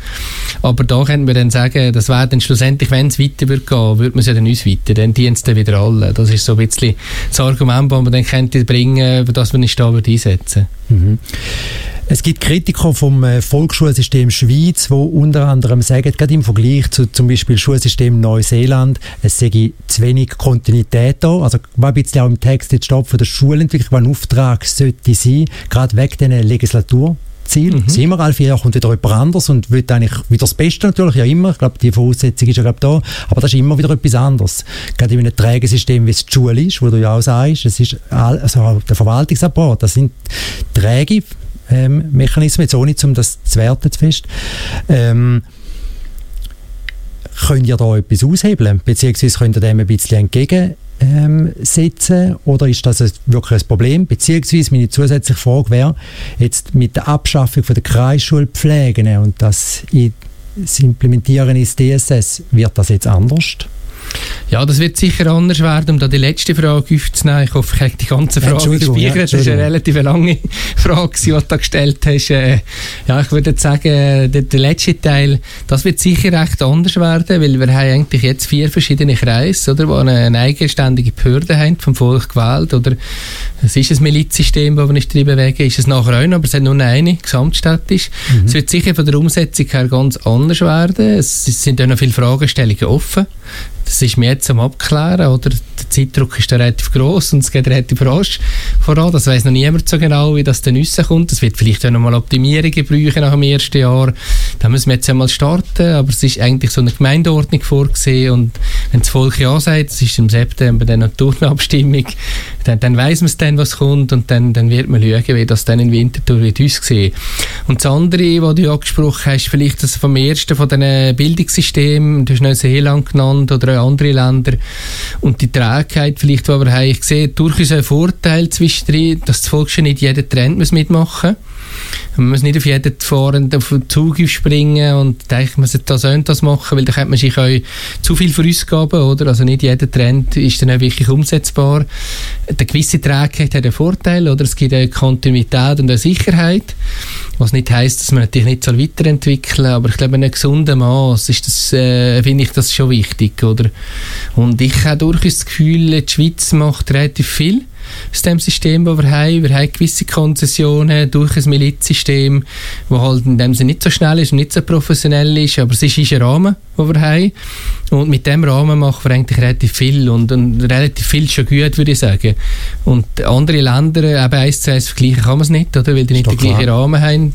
Aber da könnten wir dann sagen, das wäre dann schlussendlich, wenn es weiter würde gehen, würde man es ja dann uns weiter, dann dient es dann wieder alle. Das ist so ein bisschen das Argument, das man dann könnte bringen, dass man nicht da einsetzen mhm. Es gibt Kritiker vom äh, Volksschulsystem Schweiz, die unter anderem sagen, gerade im Vergleich zu zum Beispiel Schulsystem Neuseeland, es sei zu wenig Kontinuität da. Also war ein bisschen auch im Text jetzt steht von der Schulentwicklung, was ein Auftrag sollte sein, gerade wegen dieser Legislatur. Ziel. Mhm. Sind wir alle vier Jahre kommt wieder jemand anderes und will eigentlich wieder das Beste natürlich, ja immer. Ich glaube, die Voraussetzung ist ja glaube da. Aber das ist immer wieder etwas anderes. Gerade in einem Trägersystem, wie es die Schule ist, wo du ja auch sagst, es ist also der Verwaltungsapparat, das sind Träge, ähm, Mechanismen, jetzt ohne um das zu werten zu fest. Ähm, könnt ihr da etwas aushebeln, beziehungsweise könnt ihr dem ein bisschen entgegensetzen? ähm, oder ist das wirklich ein Problem? Beziehungsweise meine zusätzliche Frage wäre, jetzt mit der Abschaffung von der Kreisschulpflegen und das, das Implementieren ins DSS, wird das jetzt anders? Ja, das wird sicher anders werden, um da die letzte Frage aufzunehmen. Ich hoffe, ich habe die ganze Frage gespeichert. Ja, das ist eine relativ lange Frage, die du da gestellt hast. Äh, ja, ich würde sagen, der, der, letzte Teil, das wird sicher recht anders werden, weil wir haben eigentlich jetzt vier verschiedene Kreise, oder, die eine, eine eigenständige Behörde haben, vom Volk gewählt, oder es ist ein Milizsystem, das wir nicht drin bewegen, ist es nachher auch noch, aber es hat nur eine, gesamtstädtisch. Mhm. Es wird sicher von der Umsetzung her ganz anders werden. Es sind auch noch viele Fragestellungen offen. Das ist mir jetzt am Abklären, oder? Der Zeitdruck ist da relativ groß und es geht relativ rasch voran. Das weiß noch niemand so genau, wie das dann rauskommt. Es wird vielleicht auch noch mal Optimierungen brauchen nach dem ersten Jahr. Da müssen wir jetzt einmal starten, aber es ist eigentlich so eine Gemeindeordnung vorgesehen und wenn das Volk ja sagt, es ist im September dann eine Turnabstimmung, dann, dann weiß man es dann, was kommt und dann, dann wird man schauen, wie das dann im Winterthur wird aussehen. Und das andere, was du angesprochen hast, vielleicht das vom ersten von diesen Bildungssystemen, du hast noch Seeland genannt oder andere Länder und die Trägheit vielleicht, die wir haben, ich sehe durchaus einen Vorteil zwischendrin, dass das Volk schon nicht jeden Trend mitmachen. muss man muss nicht auf jeden Fahrenden auf den Zug springen und denken, man sollte das das machen, weil dann könnte man sich auch zu viel vorausgaben, oder? Also nicht jeder Trend ist dann auch wirklich umsetzbar. Eine gewisse Trägheit hat einen Vorteil, oder? Es gibt eine Kontinuität und eine Sicherheit, was nicht heisst, dass man natürlich nicht so weiterentwickeln soll, aber ich glaube, in einem gesunden Maß ist das, äh, finde ich das schon wichtig, oder? Und ich habe durchaus das Gefühl, die Schweiz macht relativ viel aus dem System, das wir haben. Wir haben gewisse Konzessionen durch ein Milizsystem, das halt in dem Sinne nicht so schnell ist und nicht so professionell ist, aber es ist ein Rahmen, den wir haben. Und mit dem Rahmen machen wir eigentlich relativ viel und, und relativ viel schon gut, würde ich sagen. Und andere Länder, eben eins zu eins vergleichen kann man es nicht, oder? weil die nicht den gleichen Rahmen haben.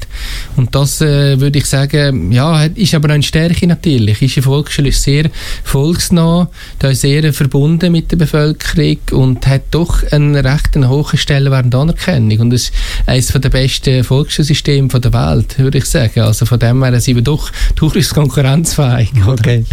Und das äh, würde ich sagen, ja, ist aber eine Stärke natürlich. Ist eine Volksschule ist sehr volksnah, da ist sehr verbunden mit der Bevölkerung und hat doch einen recht einen hohen Stellenwert Anerkennung. Und es ist eines der besten Volksschulsysteme der Welt, würde ich sagen. Also von dem her sind wir doch durchaus konkurrenzfähig. Okay.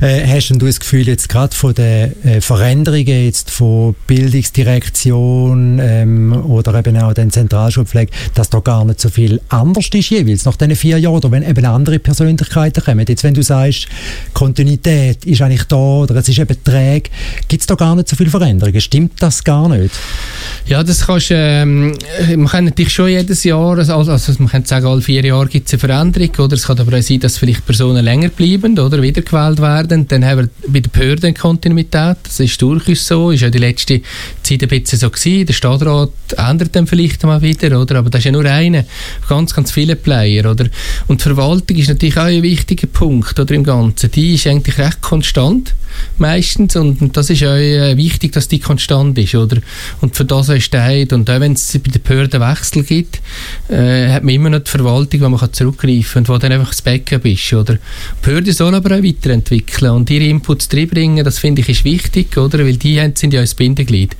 Äh, hast du das Gefühl jetzt gerade von den äh, Veränderungen jetzt von Bildungsdirektion ähm, oder eben auch den Zentralschulpflege, dass da gar nicht so viel anders ist jeweils nach diesen vier Jahren oder wenn eben andere Persönlichkeiten kommen? Jetzt wenn du sagst, Kontinuität ist eigentlich da oder es ist eben träge, gibt es da gar nicht so viele Veränderungen? Stimmt das gar nicht? Ja, das kannst ähm, man kann natürlich schon jedes Jahr, also, also man könnte sagen, alle vier Jahre gibt es eine Veränderung, oder es kann aber auch sein, dass vielleicht Personen länger bleiben oder wiedergewählt werden. Dann haben wir bei der Behörde Kontinuität, das ist durchaus so, ist ja die letzte Zeit ein bisschen so gewesen. Der Stadtrat ändert dann vielleicht mal wieder, oder? Aber das ist ja nur einer, ganz, ganz viele Player, oder? Und die Verwaltung ist natürlich auch ein wichtiger Punkt, oder, im Ganzen. Die ist eigentlich recht konstant, meistens, und das ist auch äh, wichtig, dass die konstant ist, oder? Und für das ist steht. Und auch wenn es bei den Behörden Wechsel gibt, äh, hat man immer noch die Verwaltung, wo man zurückgreifen kann und wo dann einfach das Backup ist. Oder? Die Behörden sollen aber auch weiterentwickeln und ihre Inputs reinbringen, das finde ich ist wichtig, oder? weil die sind ja ein Bindeglied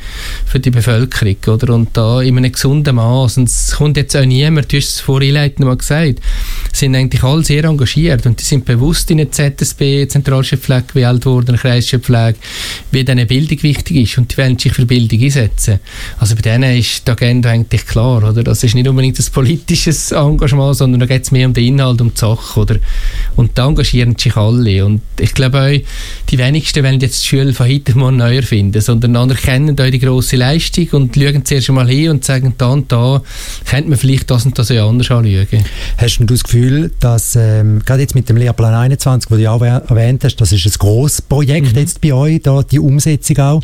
für die Bevölkerung. Oder? Und da in einem gesunden Maß. Und es kommt jetzt auch niemand, du hast es vorhin mal gesagt, sind eigentlich alle sehr engagiert und die sind bewusst in der ZSB, Zentralchefpflege gewählt worden, Kreischefpflege, wie diese Bildung wichtig ist und die wollen sich für Bildung einsetzen. Also bei denen ist die Agenda eigentlich klar, oder? Das ist nicht unbedingt ein politisches Engagement, sondern da geht es mehr um den Inhalt, um die Sache, oder? Und da engagieren sich alle und ich glaube auch, die wenigsten wollen jetzt die Schule von heute morgen neu erfinden, sondern anerkennen die grosse Leistung und schauen zuerst einmal hin und sagen, da und da könnte man vielleicht das und das ja anders anschauen. Hast du das Gefühl, dass ähm, gerade jetzt mit dem Lehrplan 21, wo du ja auch erwähnt hast, das ist ein grosses Projekt mhm. jetzt bei euch, da, die Umsetzung auch,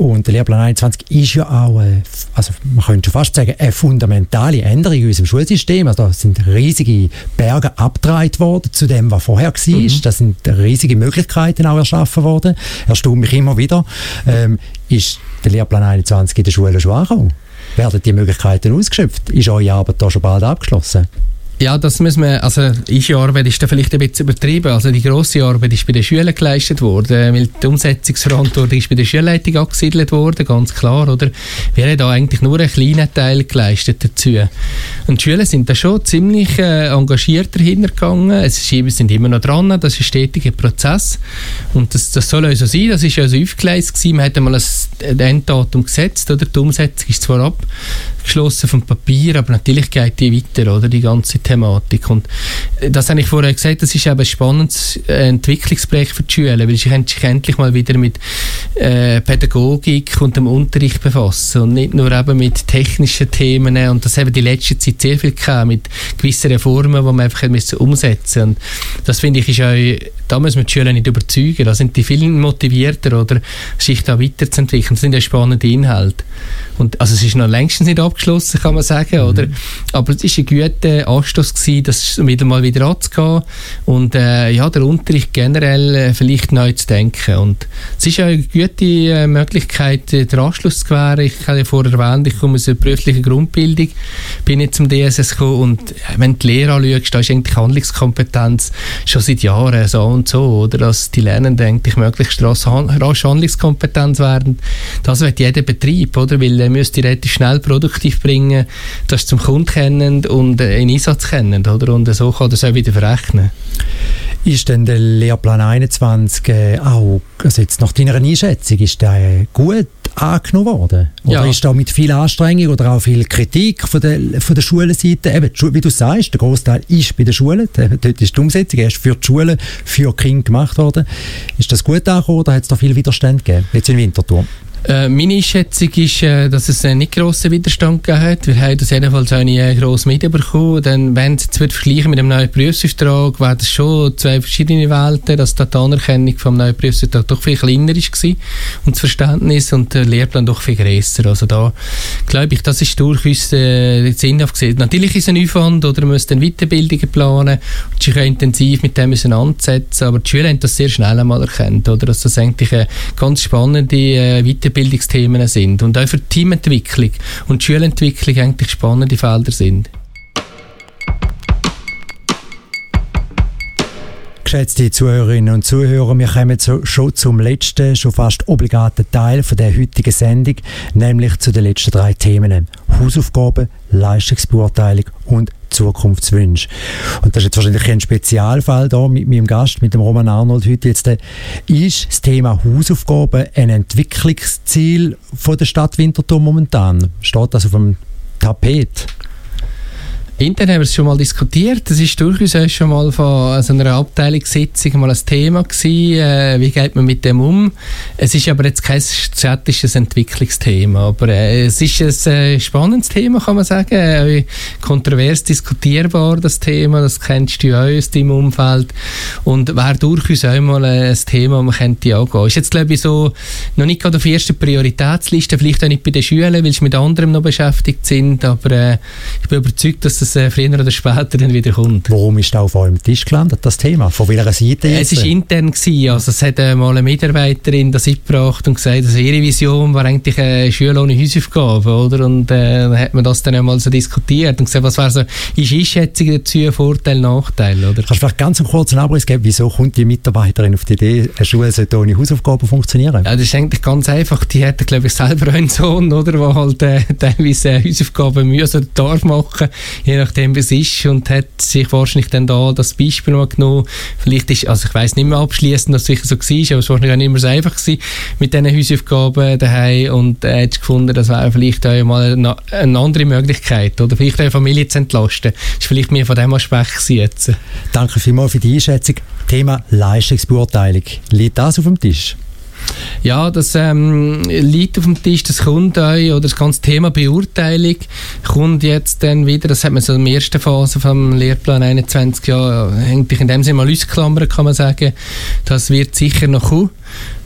und der Lehrplan 21 ist ja auch, eine, also man könnte schon fast sagen, eine fundamentale Änderung in unserem Schulsystem. Also da sind riesige Berge abgetragen worden zu dem, was vorher war. Mhm. Da sind riesige Möglichkeiten auch erschaffen worden. Erstaunt mich immer wieder. Ähm, ist der Lehrplan 21 in der Schule schon angekommen? Werden die Möglichkeiten ausgeschöpft? Ist eure Arbeit da schon bald abgeschlossen? Ja, das müssen wir, also unsere Arbeit ist da vielleicht ein bisschen übertrieben. Also die grosse Arbeit ist bei den Schülern geleistet worden, weil die Umsetzungsverantwortung ist bei der Schulleitung angesiedelt worden, ganz klar, oder? Wir haben da eigentlich nur einen kleinen Teil geleistet dazu. Und die Schüler sind da schon ziemlich äh, engagiert dahinter gegangen. Es ist, wir sind immer noch dran, das ist ein stetiger Prozess. Und das, das soll so sein, das ist ja so aufgeleistet gewesen. Man hat einmal ein Enddatum gesetzt, oder? Die Umsetzung ist zwar abgeschlossen vom Papier, aber natürlich geht die weiter, oder? Die ganze Thematik. Und das habe ich vorher gesagt, das ist eben ein spannendes Entwicklungsprojekt für die Schüler, weil sie sich endlich mal wieder mit äh, Pädagogik und dem Unterricht befassen und nicht nur eben mit technischen Themen und das haben die letzte Zeit sehr viel gehabt, mit gewissen Reformen, die man einfach umsetzen musste. Und das finde ich ist auch, da müssen wir die Schüler nicht überzeugen, da sind die viel motivierter, oder, sich da weiterzuentwickeln. Das sind ja spannende Inhalte. Und, also es ist noch längstens nicht abgeschlossen, kann man sagen, mhm. oder? Aber es war ein guter Anstoß gewesen, das wieder mal wieder anzugehen und äh, ja, der Unterricht generell äh, vielleicht neu zu denken. Und es ist eine gute äh, Möglichkeit, äh, den Anschluss zu gewähren. Ich habe ja vorher erwähnt, ich komme aus einer beruflichen Grundbildung, bin jetzt zum DSS gekommen und äh, wenn du die Lehre anschaust, da ist eigentlich Handlungskompetenz schon seit Jahren so und so, oder? Dass die Lernenden eigentlich möglichst rasch Handlungskompetenz werden. Das wird jeder Betrieb, oder? Weil er müsste relativ schnell produktiv bringen, das zum Kunden kennen und in Einsatz kennen, oder? Und so kann das auch wieder verrechnen. Ist denn der Lehrplan 21 äh, auch, also jetzt nach deiner Einschätzung, ist der gut angenommen worden? Oder ja. ist da mit viel Anstrengung oder auch viel Kritik von der, von der Schulenseite? Eben, wie du sagst, der Großteil ist bei den Schulen, dort ist die Umsetzung erst für die Schulen, für Kinder gemacht worden. Ist das gut angekommen oder hat es da viel Widerstand gegeben, jetzt in Winterthur? Äh, meine Einschätzung ist, äh, dass es einen nicht grossen Widerstand gegeben hat. Wir haben das jedenfalls auch nicht äh, gross mitbekommen. Denn wenn es jetzt vergleichen mit dem neuen Berufsauftrag, wäre das schon zwei verschiedene Welten, dass die Anerkennung vom neuen Berufsauftrag doch viel kleiner war und das Verständnis und der Lehrplan doch viel grösser. Also da glaube ich, das ist durchaus äh, sinnhaft gesehen. Natürlich ist es ein Aufwand oder man muss dann Weiterbildungen planen und sich intensiv mit dem müssen ansetzen. Aber die Schüler haben das sehr schnell einmal erkannt, oder? Dass das eigentlich eine ganz spannende äh, Weiterbildung Weiterbildungsthemen sind und auch für Teamentwicklung und Schulentwicklung eigentlich spannende Felder sind. Geschätzte Zuhörerinnen und Zuhörer, wir kommen so, schon zum letzten, schon fast obligaten Teil von der heutigen Sendung, nämlich zu den letzten drei Themen. Hausaufgaben, Leistungsbeurteilung und Zukunftswünsche. Und das ist jetzt wahrscheinlich ein Spezialfall da mit meinem Gast, mit dem Roman Arnold heute jetzt. Äh, ist das Thema Hausaufgaben ein Entwicklungsziel von der Stadt Winterthur momentan? Steht das auf dem Tapet? Intern haben wir es schon mal diskutiert. Das ist durchaus auch schon mal von so einer Abteilungssitzung mal ein Thema gewesen. Äh, wie geht man mit dem um? Es ist aber jetzt kein strategisches Entwicklungsthema. Aber äh, es ist ein äh, spannendes Thema, kann man sagen. Äh, kontrovers diskutierbar, das Thema. Das kennst du auch aus deinem Umfeld. Und wäre durchaus auch mal ein Thema, das man könnte angehen. Ist jetzt, glaube ich, so noch nicht gerade auf der ersten Prioritätsliste. Vielleicht auch nicht bei den Schülern, weil sie mit anderem noch beschäftigt sind. Aber äh, ich bin überzeugt, dass das es äh, früher oder später dann wieder kommt. Warum ist das auf eurem Tisch gelandet, das Thema? Von welcher Seite jetzt? Es war intern. Gewesen, also es hat äh, mal eine Mitarbeiterin das eingebracht und gesagt, dass ihre Vision war eigentlich eine Schule ohne Hausaufgaben, oder? Und äh, dann hat man das dann einmal so diskutiert und gesagt, was wäre so, ist Einschätzung dazu, Vorteil, Nachteil, oder? Kannst du vielleicht ganz einen kurzen Abriss geben, wieso kommt die Mitarbeiterin auf die Idee, eine Schule sollte ohne Hausaufgaben funktionieren? Ja, das ist eigentlich ganz einfach. Die hat, glaube ich, selber einen Sohn, oder, der halt äh, teilweise äh, Hausaufgaben müssen darf machen, je nachdem, es ist und hat sich wahrscheinlich dann da das Beispiel mal genommen. Vielleicht ist, also ich weiß nicht mehr abschließend, dass es sicher so war, aber es war wahrscheinlich auch nicht mehr so einfach gewesen mit diesen Hausaufgaben daheim und er hat gefunden, das wäre vielleicht auch mal eine, eine, andere Möglichkeit oder vielleicht eine Familie zu entlasten. Das ist vielleicht mehr von dem Aspekt jetzt. Danke vielmals für die Einschätzung. Thema Leistungsbeurteilung. Liegt das auf dem Tisch? Ja, das ähm, liegt auf dem Tisch, das kommt euch, oder das ganze Thema Beurteilung kommt jetzt dann wieder, das hat man so in der ersten Phase vom Lehrplan 21 ja eigentlich in dem Sinne mal ausklammern, kann man sagen. Das wird sicher noch kommen.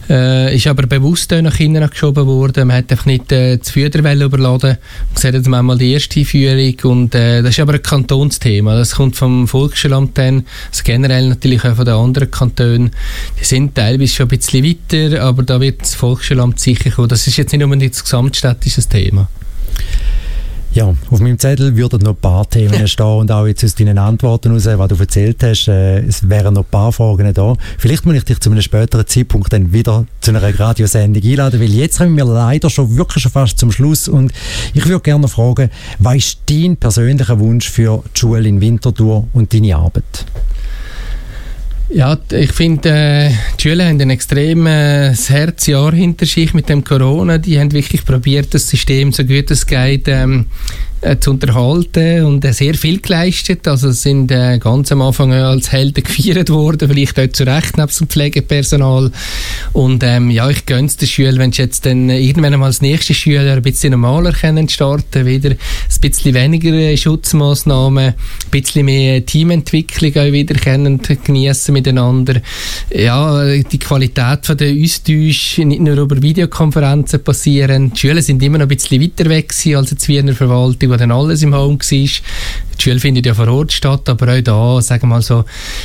Äh, ist aber bewusst nach hinten geschoben worden. Man hat einfach nicht äh, das Führerwelle überladen. Man sieht jetzt einmal die erste Einführung und äh, das ist aber ein Kantonsthema. Das kommt vom Volksschulamt dann, also generell natürlich auch von den anderen Kantonen. Die sind teilweise schon ein bisschen weiter, aber da wird das Volksschulamt sicher kommen. Das ist jetzt nicht unbedingt das gesamtstädtische Thema. Ja, auf meinem Zettel würden noch ein paar Themen stehen und auch jetzt aus deinen Antworten heraus, was du erzählt hast, äh, es wären noch ein paar Fragen da. Vielleicht muss ich dich zu einem späteren Zeitpunkt dann wieder zu einer Radiosendung einladen, weil jetzt kommen wir leider schon wirklich schon fast zum Schluss und ich würde gerne fragen, was ist dein persönlicher Wunsch für die Schule in Winterthur und deine Arbeit? Ja, ich finde, äh, die Schüler haben ein extremes äh, Herzjahr hinter sich mit dem Corona. Die haben wirklich probiert, das System so gut es geht ähm, äh, zu unterhalten und äh, sehr viel geleistet. Also sind äh, ganz am Anfang als Helden gefeiert worden, vielleicht auch zu Recht neben dem Pflegepersonal. Und ähm, ja, ich gönne es den Schülern, wenn sie jetzt dann irgendwann mal als nächste Schüler ein bisschen normaler können starten, wieder ein bisschen weniger äh, Schutzmaßnahmen, ein bisschen mehr Teamentwicklung auch wieder können geniessen miteinander. Ja, die Qualität von der Austausch nicht nur über Videokonferenzen passieren. Die Schüler sind immer noch ein bisschen weiter weg als die Wiener Verwaltung, wo dann alles im Home war. Die Schule findet ja vor Ort statt, aber auch da, sagen wir mal so,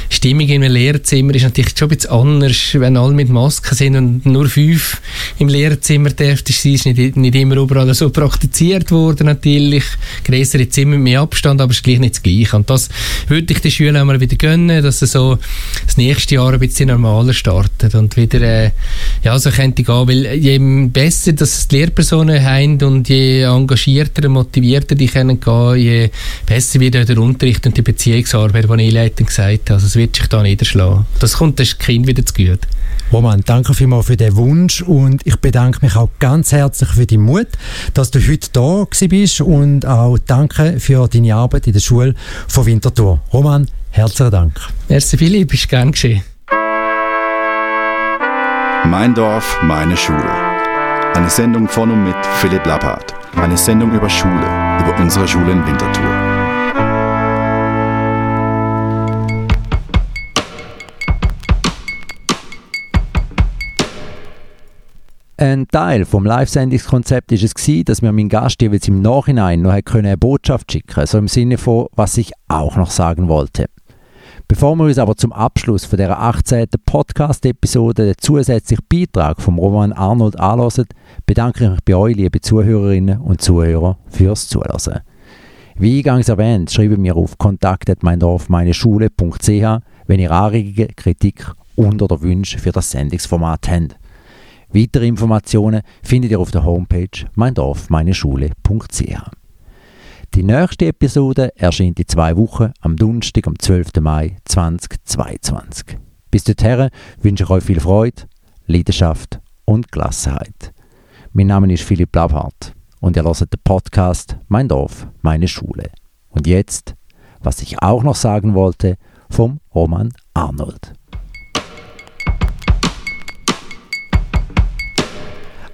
Stimmung einem Lehrzimmer ist natürlich schon ein bisschen anders, wenn alle mit Masken sind und nur fünf im Lehrzimmer dürfen sein, ist nicht, nicht immer überall so praktiziert worden natürlich. Größere Zimmer mit mehr Abstand, aber es ist gleich nicht das Gleiche. Und das würde ich den Schülern auch mal wieder gönnen, dass sie so das nächste Jahr ein bisschen normaler starten und wieder, äh, ja, so könnte gehen, weil je besser dass die Lehrpersonen haben und je engagierter und motivierter die können gehen, je besser wieder der Unterricht und die Beziehungsarbeit, die ich leitend gesagt habe. Also es wird sich da niederschlagen. Das kommt das Kind wieder zu gut. Roman, danke vielmals für den Wunsch und ich bedanke mich auch ganz herzlich für die Mut, dass du heute da bist und auch danke für deine Arbeit in der Schule von Winterthur. Roman, herzlichen Dank. Merci Philipp, ist gern geschehen. Mein Dorf, meine Schule. Eine Sendung von und mit Philipp Lappert. Eine Sendung über Schule, über unsere Schule in Winterthur. Ein Teil vom Live-Sendungskonzept ist es gewesen, dass mir mein Gast jeweils im Nachhinein noch eine Botschaft schicken, so im Sinne von, was ich auch noch sagen wollte. Bevor wir uns aber zum Abschluss von der 18. Podcast-Episode den zusätzlichen Beitrag vom Roman Arnold anhören, bedanke ich mich bei euch, liebe Zuhörerinnen und Zuhörer, fürs Zuhören. Wie eingangs erwähnt, schreibe mir auf kontakt.meindorfmeineschule.ch, wenn ihr Anregungen, Kritik und oder Wünsche für das Sendungsformat habt. Weitere Informationen findet ihr auf der Homepage meindorfmeineschule.ch. Die nächste Episode erscheint in zwei Wochen am Donnerstag, am 12. Mai 2022. Bis dahin wünsche ich euch viel Freude, Leidenschaft und Gelassenheit. Mein Name ist Philipp Blabhardt und ihr hört den Podcast Mein Dorf, meine Schule. Und jetzt, was ich auch noch sagen wollte, vom Roman Arnold.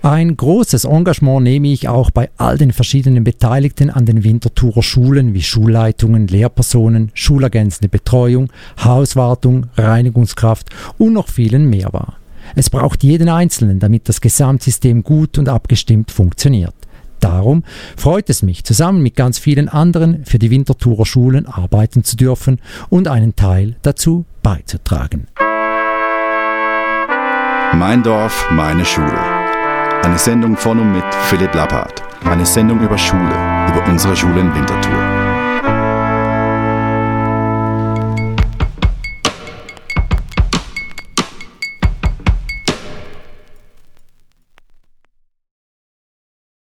Ein großes Engagement nehme ich auch bei all den verschiedenen Beteiligten an den Winterthurer Schulen wie Schulleitungen, Lehrpersonen, schulergänzende Betreuung, Hauswartung, Reinigungskraft und noch vielen mehr wahr. Es braucht jeden Einzelnen, damit das Gesamtsystem gut und abgestimmt funktioniert. Darum freut es mich, zusammen mit ganz vielen anderen für die Winterthurer Schulen arbeiten zu dürfen und einen Teil dazu beizutragen. Mein Dorf, meine Schule. Eine Sendung von und mit Philipp Lappert. Eine Sendung über Schule, über unsere Schule in Winterthur.